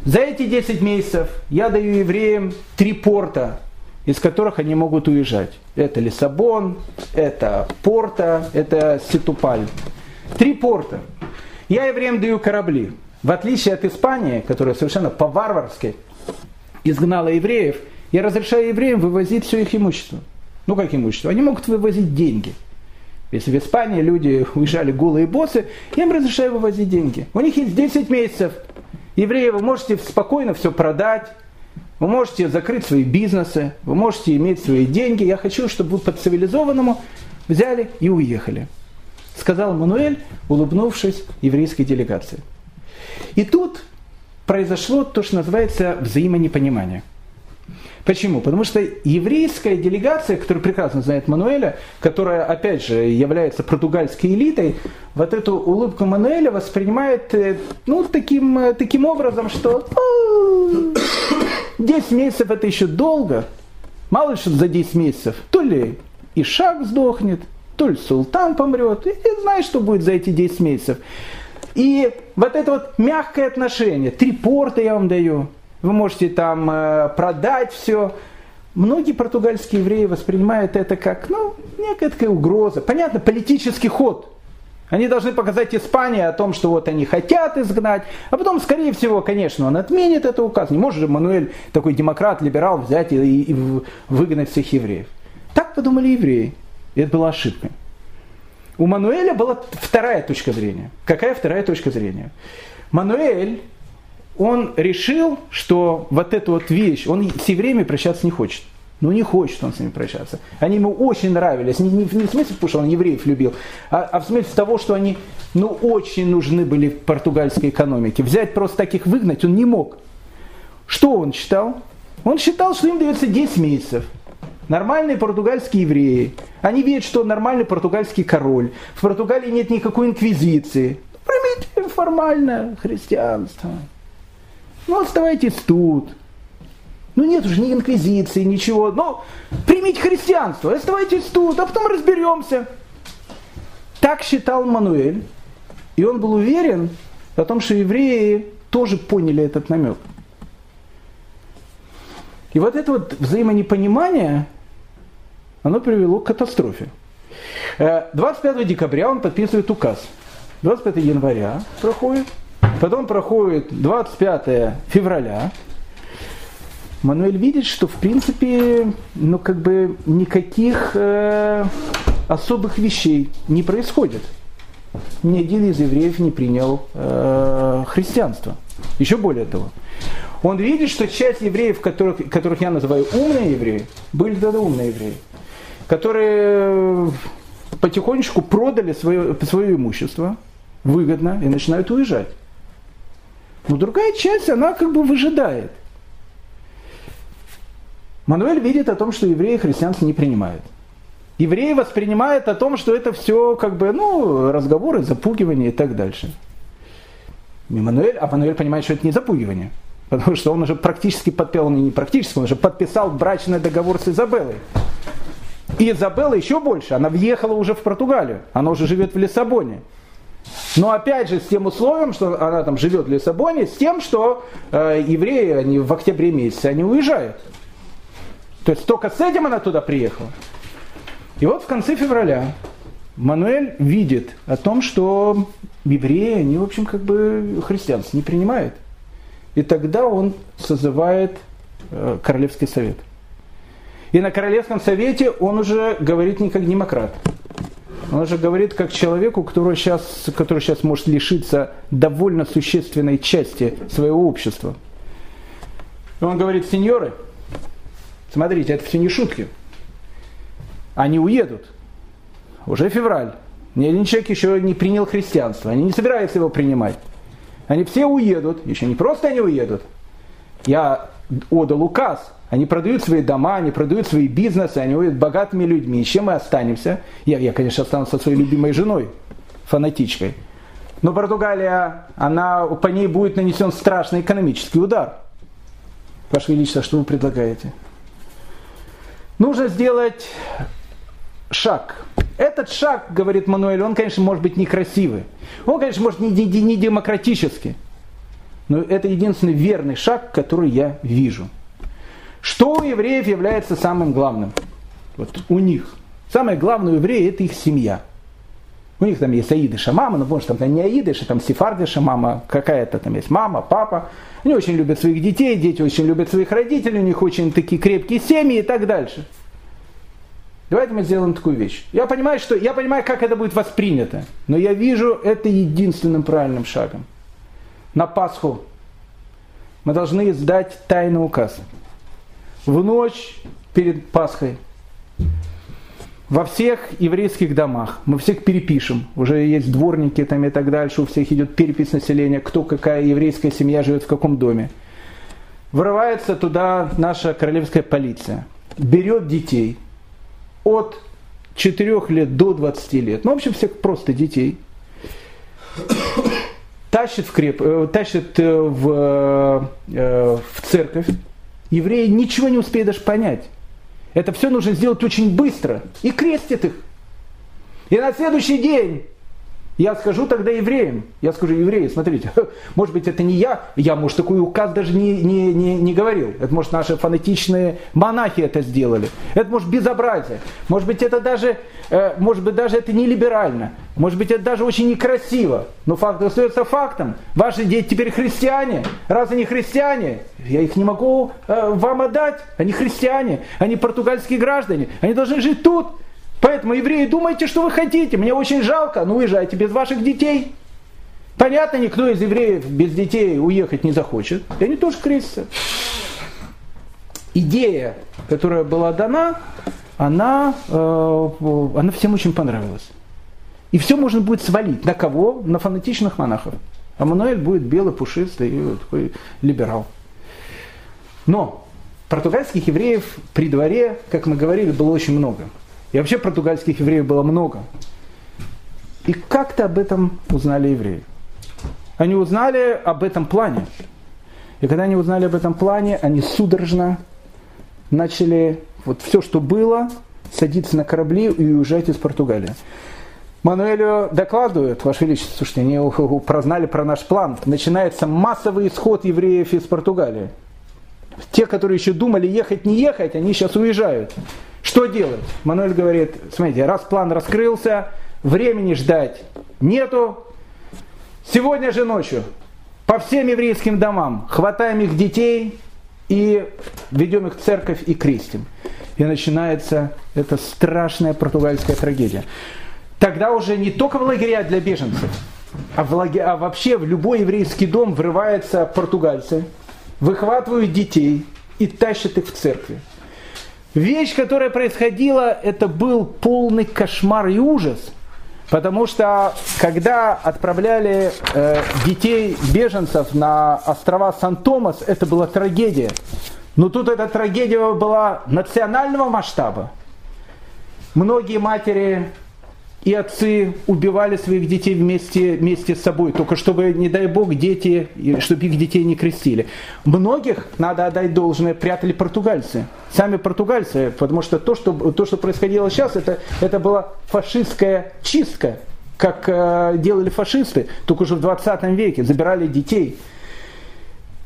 За эти 10 месяцев я даю евреям три порта, из которых они могут уезжать. Это Лиссабон, это Порта, это Ситупаль. Три порта. Я евреям даю корабли. В отличие от Испании, которая совершенно по-варварски изгнала евреев, я разрешаю евреям вывозить все их имущество. Ну как имущество? Они могут вывозить деньги. Если в Испании люди уезжали голые боссы, я им разрешаю вывозить деньги. У них есть 10 месяцев. Евреи, вы можете спокойно все продать, вы можете закрыть свои бизнесы, вы можете иметь свои деньги. Я хочу, чтобы вы по цивилизованному взяли и уехали. Сказал Мануэль, улыбнувшись еврейской делегации. И тут произошло то, что называется взаимонепонимание. Почему? Потому что еврейская делегация, которая прекрасно знает Мануэля, которая, опять же, является португальской элитой, вот эту улыбку Мануэля воспринимает э, ну, таким, э, таким образом, что 10 месяцев это еще долго. Мало ли что за 10 месяцев. То ли Ишак сдохнет, то ли султан помрет. И знаешь, что будет за эти 10 месяцев. И вот это вот мягкое отношение. Три порта я вам даю вы можете там э, продать все. Многие португальские евреи воспринимают это как, ну, некая такая угроза. Понятно, политический ход. Они должны показать Испании о том, что вот они хотят изгнать, а потом, скорее всего, конечно, он отменит этот указ. Не может же Мануэль, такой демократ, либерал, взять и, и, выгнать всех евреев. Так подумали евреи. И это была ошибкой. У Мануэля была вторая точка зрения. Какая вторая точка зрения? Мануэль он решил, что вот эту вот вещь, он с евреями прощаться не хочет. Ну не хочет он с ними прощаться. Они ему очень нравились. Не, не, не в смысле, потому что он евреев любил, а, а в смысле того, что они ну, очень нужны были в португальской экономике. Взять просто таких выгнать он не мог. Что он считал? Он считал, что им дается 10 месяцев. Нормальные португальские евреи. Они видят, что нормальный португальский король. В Португалии нет никакой инквизиции. Примите формальное христианство. Ну, оставайтесь тут. Ну, нет уже ни инквизиции, ничего. Ну, примите христианство, оставайтесь тут, а потом разберемся. Так считал Мануэль. И он был уверен о том, что евреи тоже поняли этот намек. И вот это вот взаимонепонимание, оно привело к катастрофе. 25 э, декабря он подписывает указ. 25 января проходит. Потом проходит 25 февраля. Мануэль видит, что в принципе, ну как бы никаких э, особых вещей не происходит. Ни один из евреев не принял э, христианство. Еще более того, он видит, что часть евреев, которых, которых я называю умные евреи, были тогда умные евреи, которые потихонечку продали свое, свое имущество выгодно и начинают уезжать. Но другая часть, она как бы выжидает. Мануэль видит о том, что евреи христианство не принимают. Евреи воспринимают о том, что это все как бы, ну, разговоры, запугивание и так дальше. Мануэль, а Мануэль понимает, что это не запугивание. Потому что он уже практически подписал, не практически, он уже подписал брачный договор с Изабеллой. И Изабелла еще больше, она въехала уже в Португалию, она уже живет в Лиссабоне. Но опять же с тем условием, что она там живет в Лиссабоне, с тем, что э, евреи они в октябре месяце они уезжают. То есть только с этим она туда приехала. И вот в конце февраля Мануэль видит о том, что евреи, они, в общем, как бы христианство не принимают. И тогда он созывает э, Королевский совет. И на Королевском совете он уже говорит не как демократ. Он же говорит как человеку, который сейчас, который сейчас может лишиться довольно существенной части своего общества. И он говорит, сеньоры, смотрите, это все не шутки. они уедут. Уже февраль. Ни один человек еще не принял христианство. Они не собираются его принимать. Они все уедут. Еще не просто они уедут. Я отдал указ. Они продают свои дома, они продают свои бизнесы, они уедут богатыми людьми. И чем мы останемся? Я, я, конечно, останусь со своей любимой женой, фанатичкой. Но Португалия, она, по ней будет нанесен страшный экономический удар. Ваше Величество, что вы предлагаете? Нужно сделать шаг. Этот шаг, говорит Мануэль, он, конечно, может быть некрасивый. Он, конечно, может не, не, не демократический. Но это единственный верный шаг, который я вижу. Что у евреев является самым главным? Вот у них. Самое главное у евреев это их семья. У них там есть Аидыша мама, но может там не Аидыша, там Сефардыша мама, какая-то там есть мама, папа. Они очень любят своих детей, дети очень любят своих родителей, у них очень такие крепкие семьи и так дальше. Давайте мы сделаем такую вещь. Я понимаю, что, я понимаю, как это будет воспринято, но я вижу это единственным правильным шагом. На Пасху мы должны издать тайный указ. В ночь перед Пасхой. Во всех еврейских домах. Мы всех перепишем. Уже есть дворники там и так дальше, у всех идет перепись населения, кто какая еврейская семья живет в каком доме. Врывается туда наша королевская полиция, берет детей от 4 лет до 20 лет, ну, в общем, всех просто детей, тащит в, креп, э, тащит э, в, э, в церковь, евреи ничего не успеют даже понять. Это все нужно сделать очень быстро. И крестит их. И на следующий день я скажу тогда евреям, я скажу евреи, смотрите, может быть это не я, я, может, такой указ даже не, не, не, не говорил. Это, может, наши фанатичные монахи это сделали. Это, может, безобразие. Может быть, это даже, э, может быть, даже это не либерально. Может быть, это даже очень некрасиво. Но факт остается фактом. Ваши дети теперь христиане. Раз они христиане, я их не могу э, вам отдать. Они христиане, они португальские граждане. Они должны жить тут. Поэтому, евреи, думайте, что вы хотите. Мне очень жалко, но уезжайте без ваших детей. Понятно, никто из евреев без детей уехать не захочет. И они тоже крестятся. Идея, которая была дана, она, э, она всем очень понравилась. И все можно будет свалить. На кого? На фанатичных монахов. А Мануэль будет белый, пушистый такой либерал. Но португальских евреев при дворе, как мы говорили, было очень много. И вообще португальских евреев было много. И как-то об этом узнали евреи. Они узнали об этом плане. И когда они узнали об этом плане, они судорожно начали вот все, что было, садиться на корабли и уезжать из Португалии. Мануэлю докладывают, Ваше Величество, слушайте, они прознали про наш план. Начинается массовый исход евреев из Португалии. Те, которые еще думали ехать, не ехать, они сейчас уезжают. Что делать? Мануэль говорит, смотрите, раз план раскрылся, времени ждать нету. Сегодня же ночью по всем еврейским домам хватаем их детей и ведем их в церковь и крестим. И начинается эта страшная португальская трагедия. Тогда уже не только в лагеря для беженцев, а, в лагеря, а вообще в любой еврейский дом врываются португальцы, выхватывают детей и тащат их в церкви. Вещь, которая происходила, это был полный кошмар и ужас. Потому что когда отправляли э, детей беженцев на острова Сан-Томас, это была трагедия. Но тут эта трагедия была национального масштаба. Многие матери и отцы убивали своих детей вместе, вместе с собой, только чтобы, не дай бог, дети, чтобы их детей не крестили. Многих, надо отдать должное, прятали португальцы. Сами португальцы, потому что то, что, то, что происходило сейчас, это, это была фашистская чистка, как э, делали фашисты, только уже в 20 веке, забирали детей.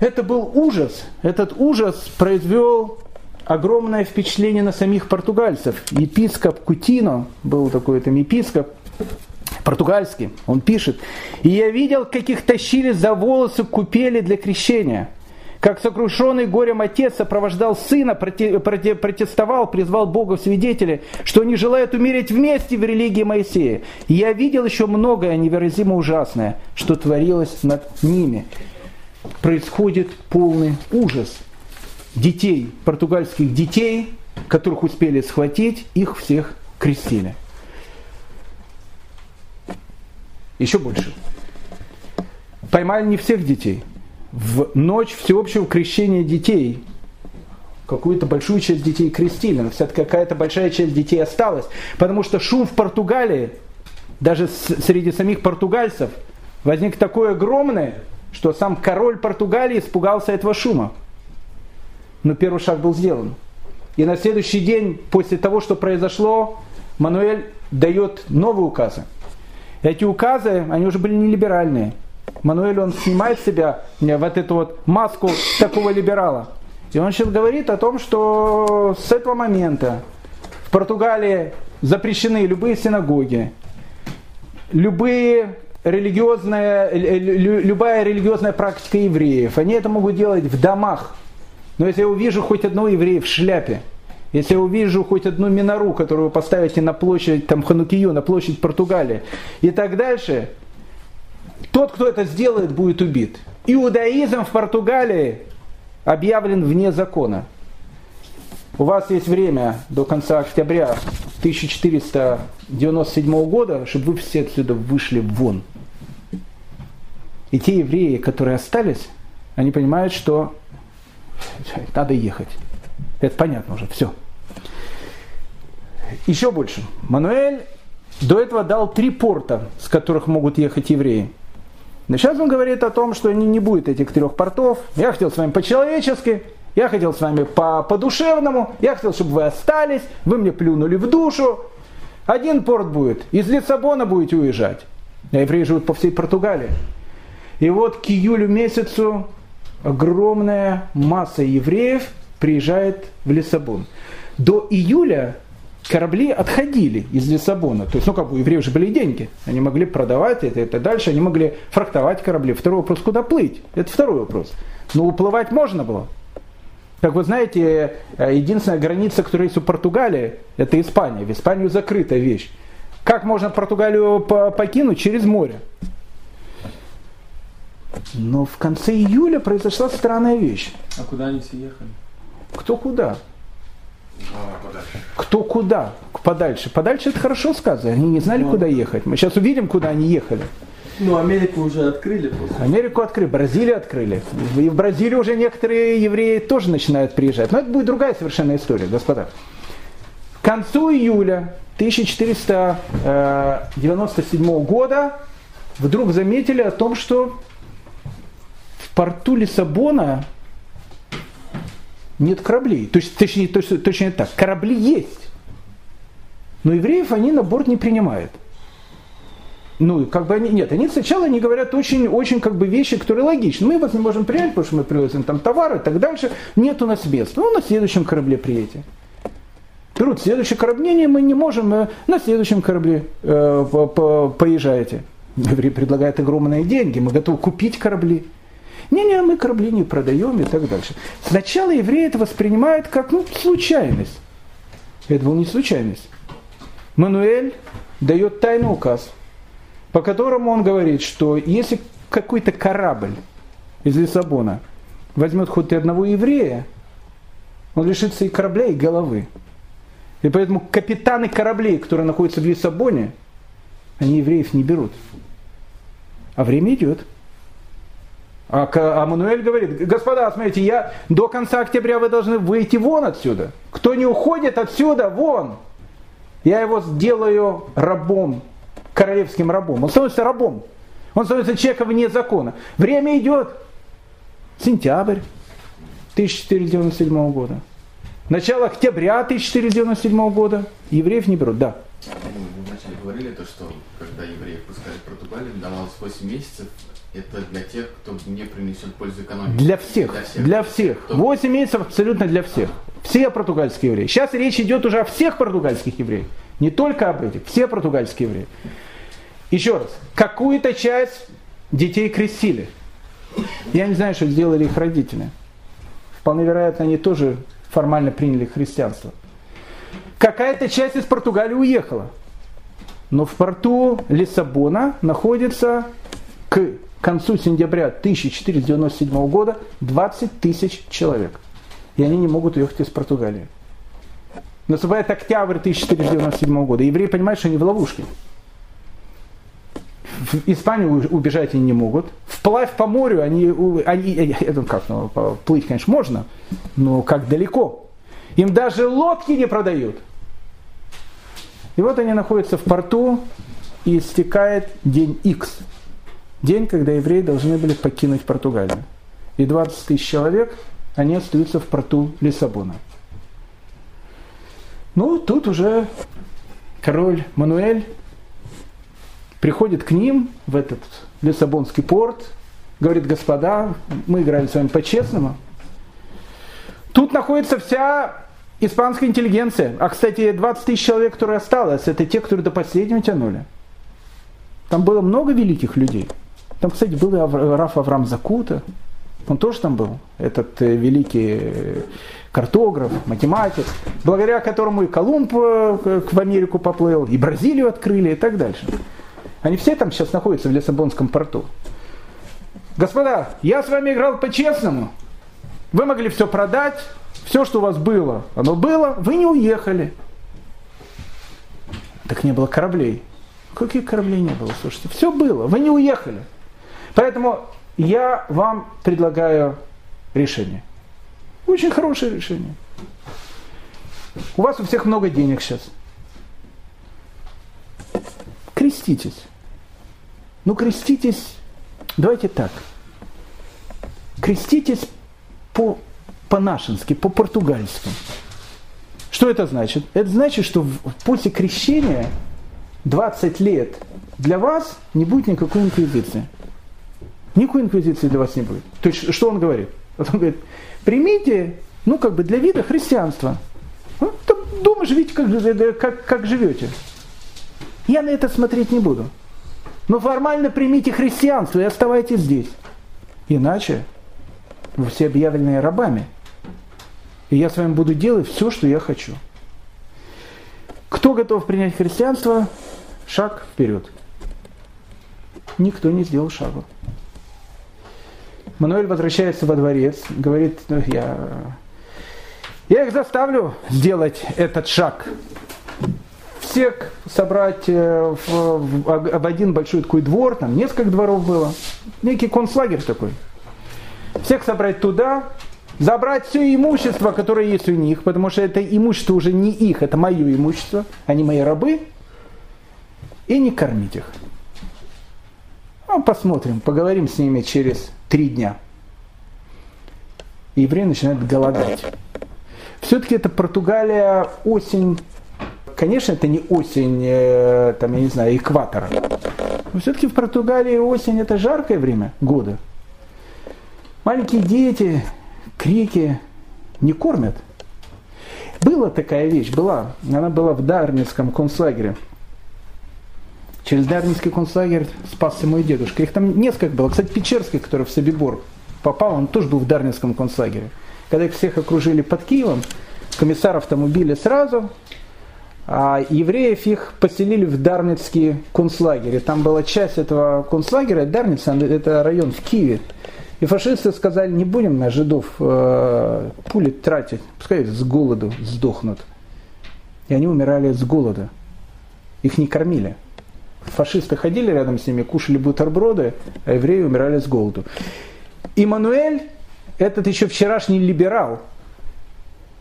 Это был ужас. Этот ужас произвел огромное впечатление на самих португальцев. Епископ Кутино, был такой там епископ, португальский, он пишет, «И я видел, как их тащили за волосы купели для крещения, как сокрушенный горем отец сопровождал сына, протестовал, призвал Бога в свидетели, что они желают умереть вместе в религии Моисея. И я видел еще многое невыразимо ужасное, что творилось над ними. Происходит полный ужас – детей, португальских детей которых успели схватить, их всех крестили. Еще больше. Поймали не всех детей. В ночь всеобщего крещения детей какую-то большую часть детей крестили, но все-таки какая-то большая часть детей осталась. Потому что шум в Португалии, даже среди самих португальцев, возник такой огромный, что сам король Португалии испугался этого шума. Но первый шаг был сделан. И на следующий день, после того, что произошло, Мануэль дает новые указы. Эти указы, они уже были не либеральные. Мануэль, он снимает с себя вот эту вот маску такого либерала. И он сейчас говорит о том, что с этого момента в Португалии запрещены любые синагоги, любые религиозная, любая религиозная практика евреев. Они это могут делать в домах. Но если я увижу хоть одного еврея в шляпе, если я увижу хоть одну минору, которую вы поставите на площадь там, Ханукию, на площадь Португалии и так дальше, тот, кто это сделает, будет убит. Иудаизм в Португалии объявлен вне закона. У вас есть время до конца октября 1497 года, чтобы вы все отсюда вышли вон. И те евреи, которые остались, они понимают, что надо ехать. Это понятно уже, все. Еще больше. Мануэль до этого дал три порта, с которых могут ехать евреи. Но сейчас он говорит о том, что не, будет этих трех портов. Я хотел с вами по-человечески, я хотел с вами по, по-душевному, я хотел, чтобы вы остались, вы мне плюнули в душу. Один порт будет, из Лиссабона будете уезжать. А евреи живут по всей Португалии. И вот к июлю месяцу огромная масса евреев приезжает в Лиссабон. До июля корабли отходили из Лиссабона. То есть, ну как у евреев уже были деньги. Они могли продавать это, это дальше, они могли фрактовать корабли. Второй вопрос, куда плыть? Это второй вопрос. Но уплывать можно было. Как вы знаете, э, единственная граница, которая есть у Португалии, это Испания. В Испанию закрытая вещь. Как можно Португалию покинуть? Через море. Но в конце июля произошла странная вещь. А куда они все ехали? Кто куда? Кто куда? Подальше. Подальше это хорошо сказано. Они не знали, ну, куда ехать. Мы сейчас увидим, куда они ехали. Ну, Америку уже открыли. Просто. Америку открыли, Бразилию открыли. И в Бразилию уже некоторые евреи тоже начинают приезжать. Но это будет другая совершенно история, господа. К концу июля 1497 года вдруг заметили о том, что порту Лиссабона нет кораблей. То есть, точнее, точнее, точнее так, корабли есть. Но евреев они на борт не принимают. Ну, как бы они, нет, они сначала не говорят очень, очень как бы вещи, которые логичны. Мы вас не можем принять, потому что мы привозим там товары и так дальше. Нет у нас мест. Ну, на следующем корабле приедете. Берут следующее корабление, мы не можем, э, на следующем корабле э, по, по, поезжаете. Евреи предлагают огромные деньги, мы готовы купить корабли. Не-не, мы корабли не продаем и так дальше. Сначала евреи это воспринимают как ну, случайность. Это был не случайность. Мануэль дает тайный указ, по которому он говорит, что если какой-то корабль из Лиссабона возьмет хоть и одного еврея, он лишится и корабля, и головы. И поэтому капитаны кораблей, которые находятся в Лиссабоне, они евреев не берут. А время идет. А, а Мануэль говорит, господа, смотрите, я до конца октября вы должны выйти вон отсюда. Кто не уходит отсюда, вон. Я его сделаю рабом, королевским рабом. Он становится рабом. Он становится человеком вне закона. Время идет. Сентябрь 1497 года. Начало октября 1497 года. Евреев не берут, да. Вы вначале говорили то, что когда евреев пускали в Португалию, давалось 8 месяцев это для тех, кто не принесет пользу экономике? Для всех. Для всех. Для всех. Кто... 8 месяцев абсолютно для всех. Все португальские евреи. Сейчас речь идет уже о всех португальских евреях. Не только об этих. Все португальские евреи. Еще раз. Какую-то часть детей крестили. Я не знаю, что сделали их родители. Вполне вероятно, они тоже формально приняли христианство. Какая-то часть из Португалии уехала. Но в порту Лиссабона находится к концу сентября 1497 года 20 тысяч человек. И они не могут уехать из Португалии. Наступает октябрь 1497 года. Евреи понимают, что они в ловушке. В Испанию убежать они не могут. Вплавь по морю они, они это как, ну, плыть, конечно, можно, но как далеко. Им даже лодки не продают. И вот они находятся в порту, и истекает день X. День, когда евреи должны были покинуть Португалию. И 20 тысяч человек, они остаются в порту Лиссабона. Ну, тут уже король Мануэль приходит к ним в этот Лиссабонский порт, говорит, господа, мы играли с вами по-честному. Тут находится вся испанская интеллигенция. А, кстати, 20 тысяч человек, которые осталось, это те, которые до последнего тянули. Там было много великих людей. Там, кстати, был и Раф Авраам Закута. Он тоже там был. Этот э, великий э, картограф, математик, благодаря которому и Колумб э, в Америку поплыл, и Бразилию открыли и так дальше. Они все там сейчас находятся в Лиссабонском порту. Господа, я с вами играл по-честному. Вы могли все продать, все, что у вас было, оно было, вы не уехали. Так не было кораблей. Каких кораблей не было, слушайте? Все было, вы не уехали. Поэтому я вам предлагаю решение. Очень хорошее решение. У вас у всех много денег сейчас. Креститесь. Ну, креститесь, давайте так. Креститесь по, по-нашенски, по-португальски. Что это значит? Это значит, что после крещения 20 лет для вас не будет никакой инквизиции. Никакой инквизиции для вас не будет. То есть, что он говорит? Вот он говорит, примите, ну, как бы для вида христианство. Ну, дома живите, как, как, как живете. Я на это смотреть не буду. Но формально примите христианство и оставайтесь здесь. Иначе вы все объявлены рабами. И я с вами буду делать все, что я хочу. Кто готов принять христианство? Шаг вперед. Никто не сделал шагу. Мануэль возвращается во дворец, говорит, ну, я, я их заставлю сделать этот шаг. Всех собрать э, в, в, в один большой такой двор, там несколько дворов было, некий концлагерь такой. Всех собрать туда, забрать все имущество, которое есть у них, потому что это имущество уже не их, это мое имущество, они мои рабы, и не кормить их. Ну, посмотрим, поговорим с ними через три дня. И евреи начинают голодать. Все-таки это Португалия осень, конечно, это не осень, э, там, я не знаю, экватора. Но все-таки в Португалии осень это жаркое время года. Маленькие дети, крики не кормят. Была такая вещь, была. Она была в Дарницком концлагере. Через Дарницкий концлагерь спасся мой дедушка. Их там несколько было. Кстати, Печерский, который в Собибор попал, он тоже был в Дарницком концлагере. Когда их всех окружили под Киевом, комиссаров там убили сразу, а евреев их поселили в Дарницкий концлагерь. Там была часть этого концлагеря, Дарница, это район в Киеве. И фашисты сказали, не будем на жидов э, пули тратить, пускай с голоду сдохнут. И они умирали с голода. Их не кормили. Фашисты ходили рядом с ними, кушали бутерброды, а евреи умирали с голоду. Иммануэль, этот еще вчерашний либерал,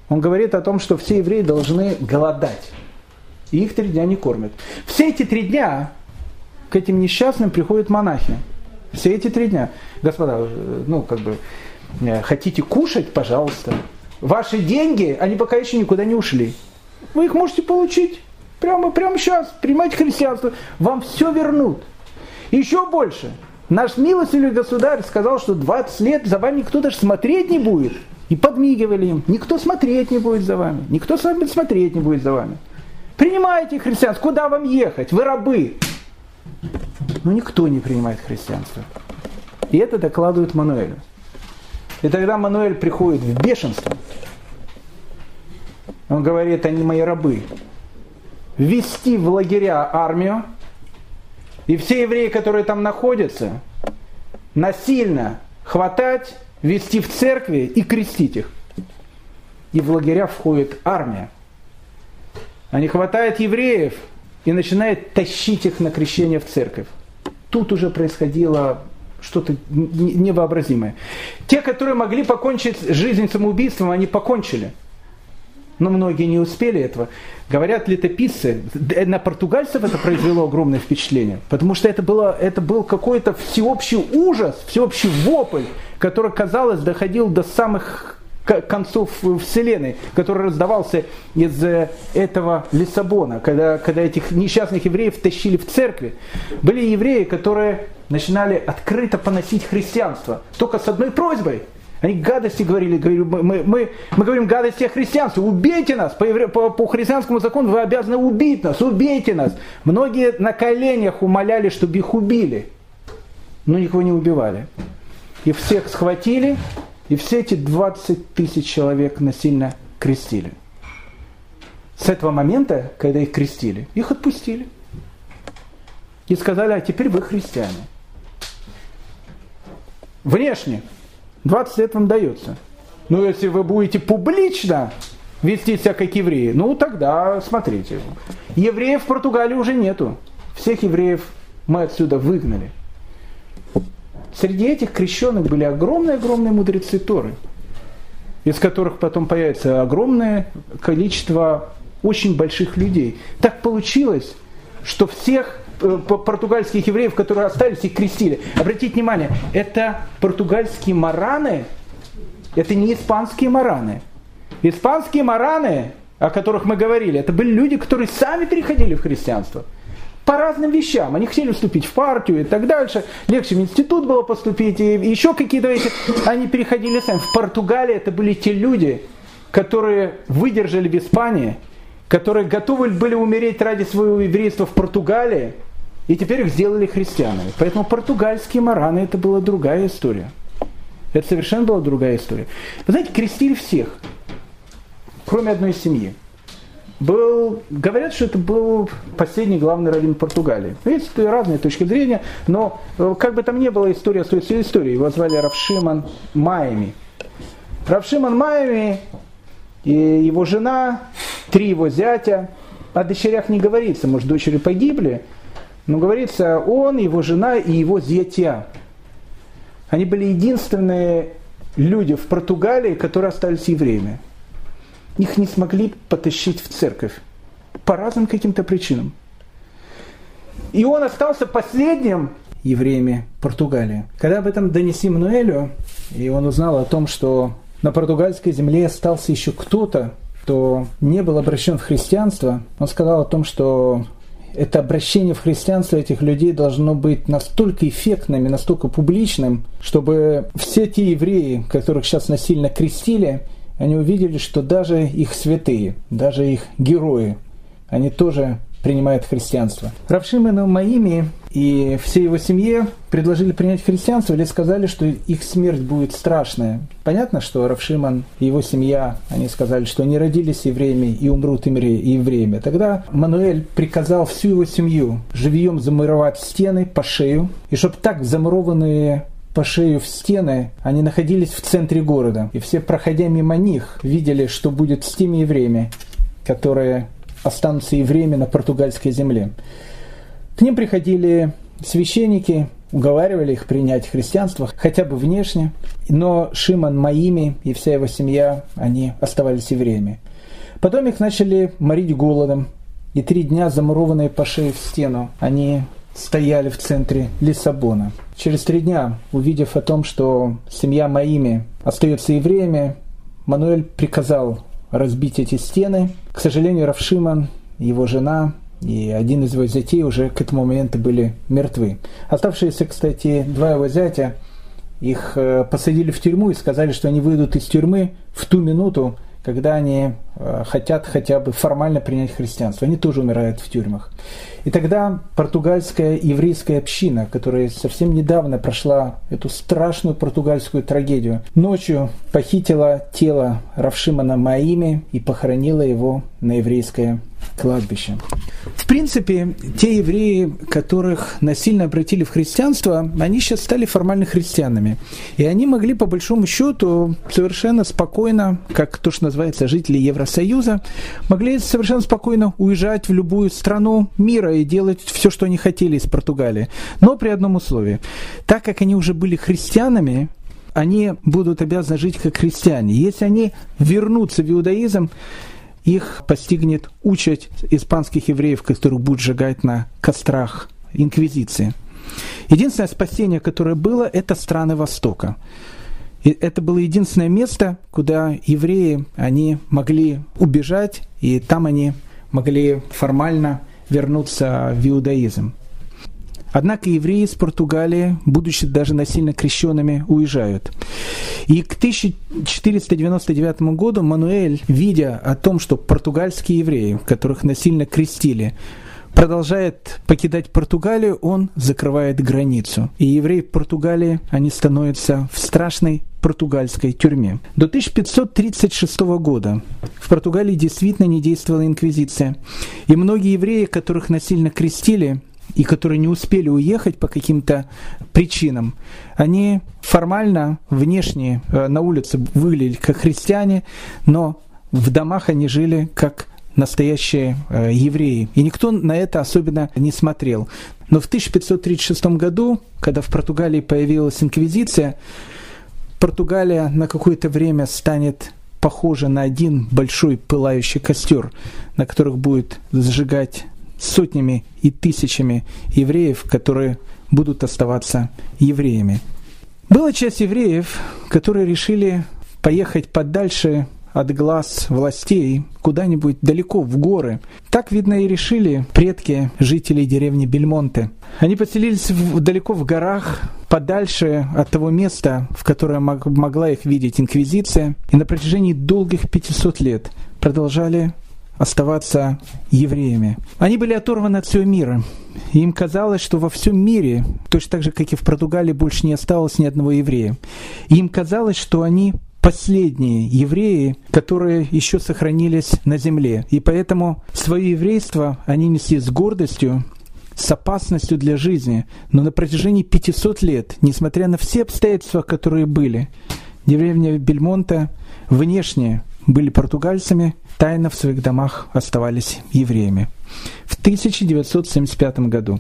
он говорит о том, что все евреи должны голодать. И их три дня не кормят. Все эти три дня к этим несчастным приходят монахи. Все эти три дня. Господа, ну как бы, э, хотите кушать, пожалуйста. Ваши деньги, они пока еще никуда не ушли. Вы их можете получить. Прямо, прямо сейчас принимайте христианство, вам все вернут. Еще больше. Наш милостивый государь сказал, что 20 лет за вами никто даже смотреть не будет. И подмигивали им. Никто смотреть не будет за вами. Никто смотреть не будет за вами. Принимайте христианство. Куда вам ехать? Вы рабы. Но никто не принимает христианство. И это докладывает Мануэлю. И тогда Мануэль приходит в бешенство. Он говорит, они мои рабы ввести в лагеря армию, и все евреи, которые там находятся, насильно хватать, вести в церкви и крестить их. И в лагеря входит армия. Они хватают евреев и начинают тащить их на крещение в церковь. Тут уже происходило что-то невообразимое. Те, которые могли покончить жизнь самоубийством, они покончили. Но многие не успели этого. Говорят летописцы, на португальцев это произвело огромное впечатление, потому что это, было, это был какой-то всеобщий ужас, всеобщий вопль, который, казалось, доходил до самых концов Вселенной, который раздавался из э, этого Лиссабона, когда, когда этих несчастных евреев тащили в церкви. Были евреи, которые начинали открыто поносить христианство, только с одной просьбой. Они гадости говорили, говорили мы, мы, мы, говорим гадости о христианстве, убейте нас, по, по, по христианскому закону вы обязаны убить нас, убейте нас. Многие на коленях умоляли, чтобы их убили, но никого не убивали. И всех схватили, и все эти 20 тысяч человек насильно крестили. С этого момента, когда их крестили, их отпустили. И сказали, а теперь вы христиане. Внешне 20 лет вам дается. Но если вы будете публично вести себя как евреи, ну тогда смотрите. Евреев в Португалии уже нету. Всех евреев мы отсюда выгнали. Среди этих крещенных были огромные-огромные мудрецы Торы, из которых потом появится огромное количество очень больших людей. Так получилось, что всех португальских евреев, которые остались, их крестили. Обратите внимание, это португальские мараны, это не испанские мараны. Испанские мараны, о которых мы говорили, это были люди, которые сами переходили в христианство по разным вещам. Они хотели вступить в партию и так дальше. Легче в институт было поступить, и еще какие-то вещи. Они переходили сами. В Португалии это были те люди, которые выдержали в Испании, которые готовы были умереть ради своего еврейства в Португалии, и теперь их сделали христианами. Поэтому португальские мараны это была другая история. Это совершенно была другая история. Вы знаете, крестили всех, кроме одной семьи был, говорят, что это был последний главный раввин Португалии. Есть разные точки зрения, но э, как бы там ни было, история остается историей. Его звали Равшиман Майами. Равшиман Майами и его жена, три его зятя. О дочерях не говорится, может, дочери погибли, но говорится он, его жена и его зятя. Они были единственные люди в Португалии, которые остались евреями их не смогли потащить в церковь по разным каким-то причинам. И он остался последним евреями Португалии. Когда об этом донесли Мануэлю, и он узнал о том, что на португальской земле остался еще кто-то, кто не был обращен в христианство, он сказал о том, что это обращение в христианство этих людей должно быть настолько эффектным и настолько публичным, чтобы все те евреи, которых сейчас насильно крестили, они увидели, что даже их святые, даже их герои, они тоже принимают христианство. Равшиману Маими и всей его семье предложили принять христианство или сказали, что их смерть будет страшная. Понятно, что Равшиман и его семья, они сказали, что они родились евреями и умрут евреями. Тогда Мануэль приказал всю его семью живьем замуровать стены по шею, и чтобы так замурованные по шею в стены, они находились в центре города. И все, проходя мимо них, видели, что будет с теми евреями, которые останутся евреями на португальской земле. К ним приходили священники, уговаривали их принять христианство, хотя бы внешне. Но Шиман Маими и вся его семья, они оставались евреями. Потом их начали морить голодом, и три дня замурованные по шею в стену, они стояли в центре Лиссабона. Через три дня, увидев о том, что семья Маими остается евреями, Мануэль приказал разбить эти стены. К сожалению, Равшиман, его жена и один из его зятей уже к этому моменту были мертвы. Оставшиеся, кстати, два его зятя, их э, посадили в тюрьму и сказали, что они выйдут из тюрьмы в ту минуту, когда они э, хотят хотя бы формально принять христианство. Они тоже умирают в тюрьмах. И тогда португальская еврейская община, которая совсем недавно прошла эту страшную португальскую трагедию, ночью похитила тело Равшимана Маими и похоронила его на еврейское кладбище. Принципе, те евреи, которых насильно обратили в христианство, они сейчас стали формально христианами. И они могли, по большому счету, совершенно спокойно, как то, что называется жители Евросоюза, могли совершенно спокойно уезжать в любую страну мира и делать все, что они хотели из Португалии. Но при одном условии. Так как они уже были христианами, они будут обязаны жить как христиане. Если они вернутся в иудаизм, их постигнет участь испанских евреев, которых будут сжигать на кострах инквизиции. Единственное спасение, которое было, это страны Востока. И это было единственное место, куда евреи они могли убежать, и там они могли формально вернуться в иудаизм. Однако евреи из Португалии, будучи даже насильно крещенными, уезжают. И к 1499 году Мануэль, видя о том, что португальские евреи, которых насильно крестили, продолжает покидать Португалию, он закрывает границу. И евреи в Португалии, они становятся в страшной португальской тюрьме. До 1536 года в Португалии действительно не действовала инквизиция. И многие евреи, которых насильно крестили, и которые не успели уехать по каким-то причинам, они формально, внешне э, на улице выглядели как христиане, но в домах они жили как настоящие э, евреи. И никто на это особенно не смотрел. Но в 1536 году, когда в Португалии появилась инквизиция, Португалия на какое-то время станет похожа на один большой пылающий костер, на которых будет зажигать сотнями и тысячами евреев, которые будут оставаться евреями. Была часть евреев, которые решили поехать подальше от глаз властей куда-нибудь далеко в горы. Так, видно, и решили предки жителей деревни Бельмонте. Они поселились в, далеко в горах, подальше от того места, в которое мог, могла их видеть инквизиция, и на протяжении долгих 500 лет продолжали оставаться евреями. Они были оторваны от всего мира. Им казалось, что во всем мире, точно так же, как и в Португалии, больше не осталось ни одного еврея. Им казалось, что они последние евреи, которые еще сохранились на земле. И поэтому свое еврейство они несли с гордостью, с опасностью для жизни. Но на протяжении 500 лет, несмотря на все обстоятельства, которые были, деревня Бельмонта внешне были португальцами, тайно в своих домах оставались евреями. В 1975 году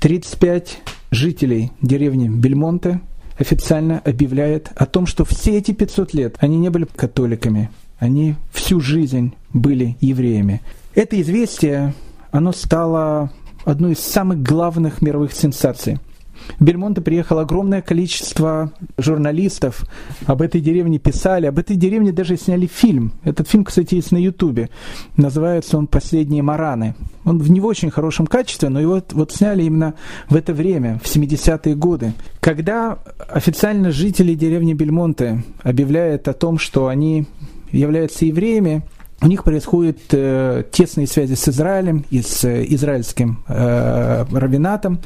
35 жителей деревни Бельмонте официально объявляет о том, что все эти 500 лет они не были католиками, они всю жизнь были евреями. Это известие, оно стало одной из самых главных мировых сенсаций – в Бельмонте приехало огромное количество журналистов, об этой деревне писали, об этой деревне даже сняли фильм. Этот фильм, кстати, есть на Ютубе. Называется он «Последние мараны». Он в не очень хорошем качестве, но его вот сняли именно в это время, в 70-е годы. Когда официально жители деревни Бельмонте объявляют о том, что они являются евреями, у них происходят э, тесные связи с Израилем и с э, израильским э, равенатом.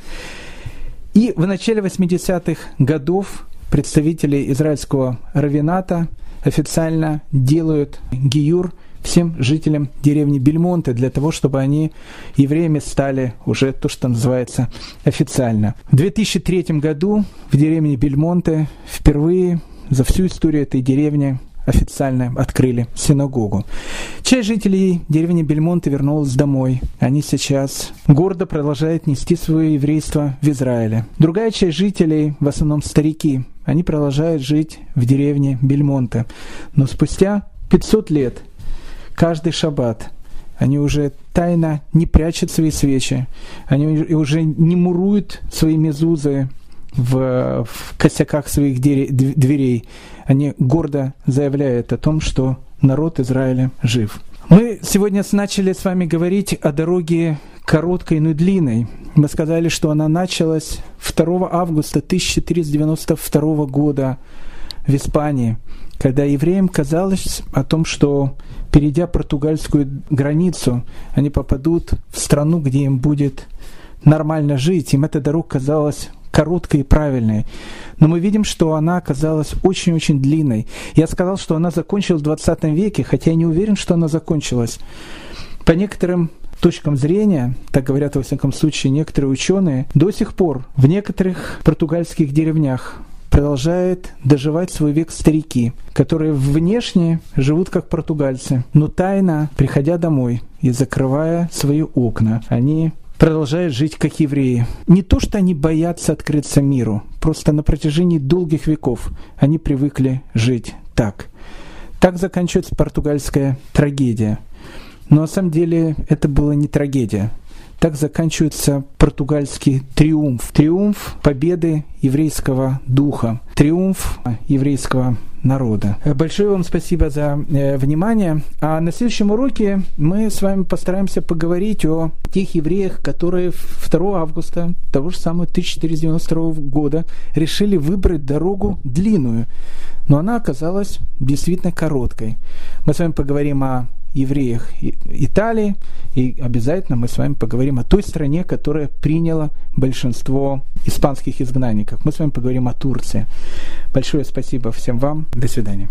И в начале 80-х годов представители израильского равината официально делают гиюр всем жителям деревни Бельмонте для того, чтобы они евреями стали уже то, что называется официально. В 2003 году в деревне Бельмонте впервые за всю историю этой деревни официально открыли синагогу. Часть жителей деревни Бельмонте вернулась домой. Они сейчас гордо продолжают нести свое еврейство в Израиле. Другая часть жителей, в основном старики, они продолжают жить в деревне Бельмонте. Но спустя 500 лет, каждый шаббат, они уже тайно не прячут свои свечи, они уже не муруют свои мезузы в, в косяках своих дверей они гордо заявляют о том, что народ Израиля жив. Мы сегодня начали с вами говорить о дороге короткой, но длинной. Мы сказали, что она началась 2 августа 1492 года в Испании, когда евреям казалось о том, что перейдя португальскую границу, они попадут в страну, где им будет нормально жить. Им эта дорога казалась короткой и правильной. Но мы видим, что она оказалась очень-очень длинной. Я сказал, что она закончилась в 20 веке, хотя я не уверен, что она закончилась. По некоторым точкам зрения, так говорят во всяком случае некоторые ученые, до сих пор в некоторых португальских деревнях продолжают доживать свой век старики, которые внешне живут как португальцы, но тайно, приходя домой и закрывая свои окна, они продолжают жить как евреи. Не то, что они боятся открыться миру, просто на протяжении долгих веков они привыкли жить так. Так заканчивается португальская трагедия. Но на самом деле это была не трагедия. Так заканчивается португальский триумф. Триумф победы еврейского духа. Триумф еврейского народа. Большое вам спасибо за э, внимание. А на следующем уроке мы с вами постараемся поговорить о тех евреях, которые 2 августа того же самого 1492 года решили выбрать дорогу длинную, но она оказалась действительно короткой. Мы с вами поговорим о евреях Италии, и обязательно мы с вами поговорим о той стране, которая приняла большинство испанских изгнанников. Мы с вами поговорим о Турции. Большое спасибо всем вам. До свидания.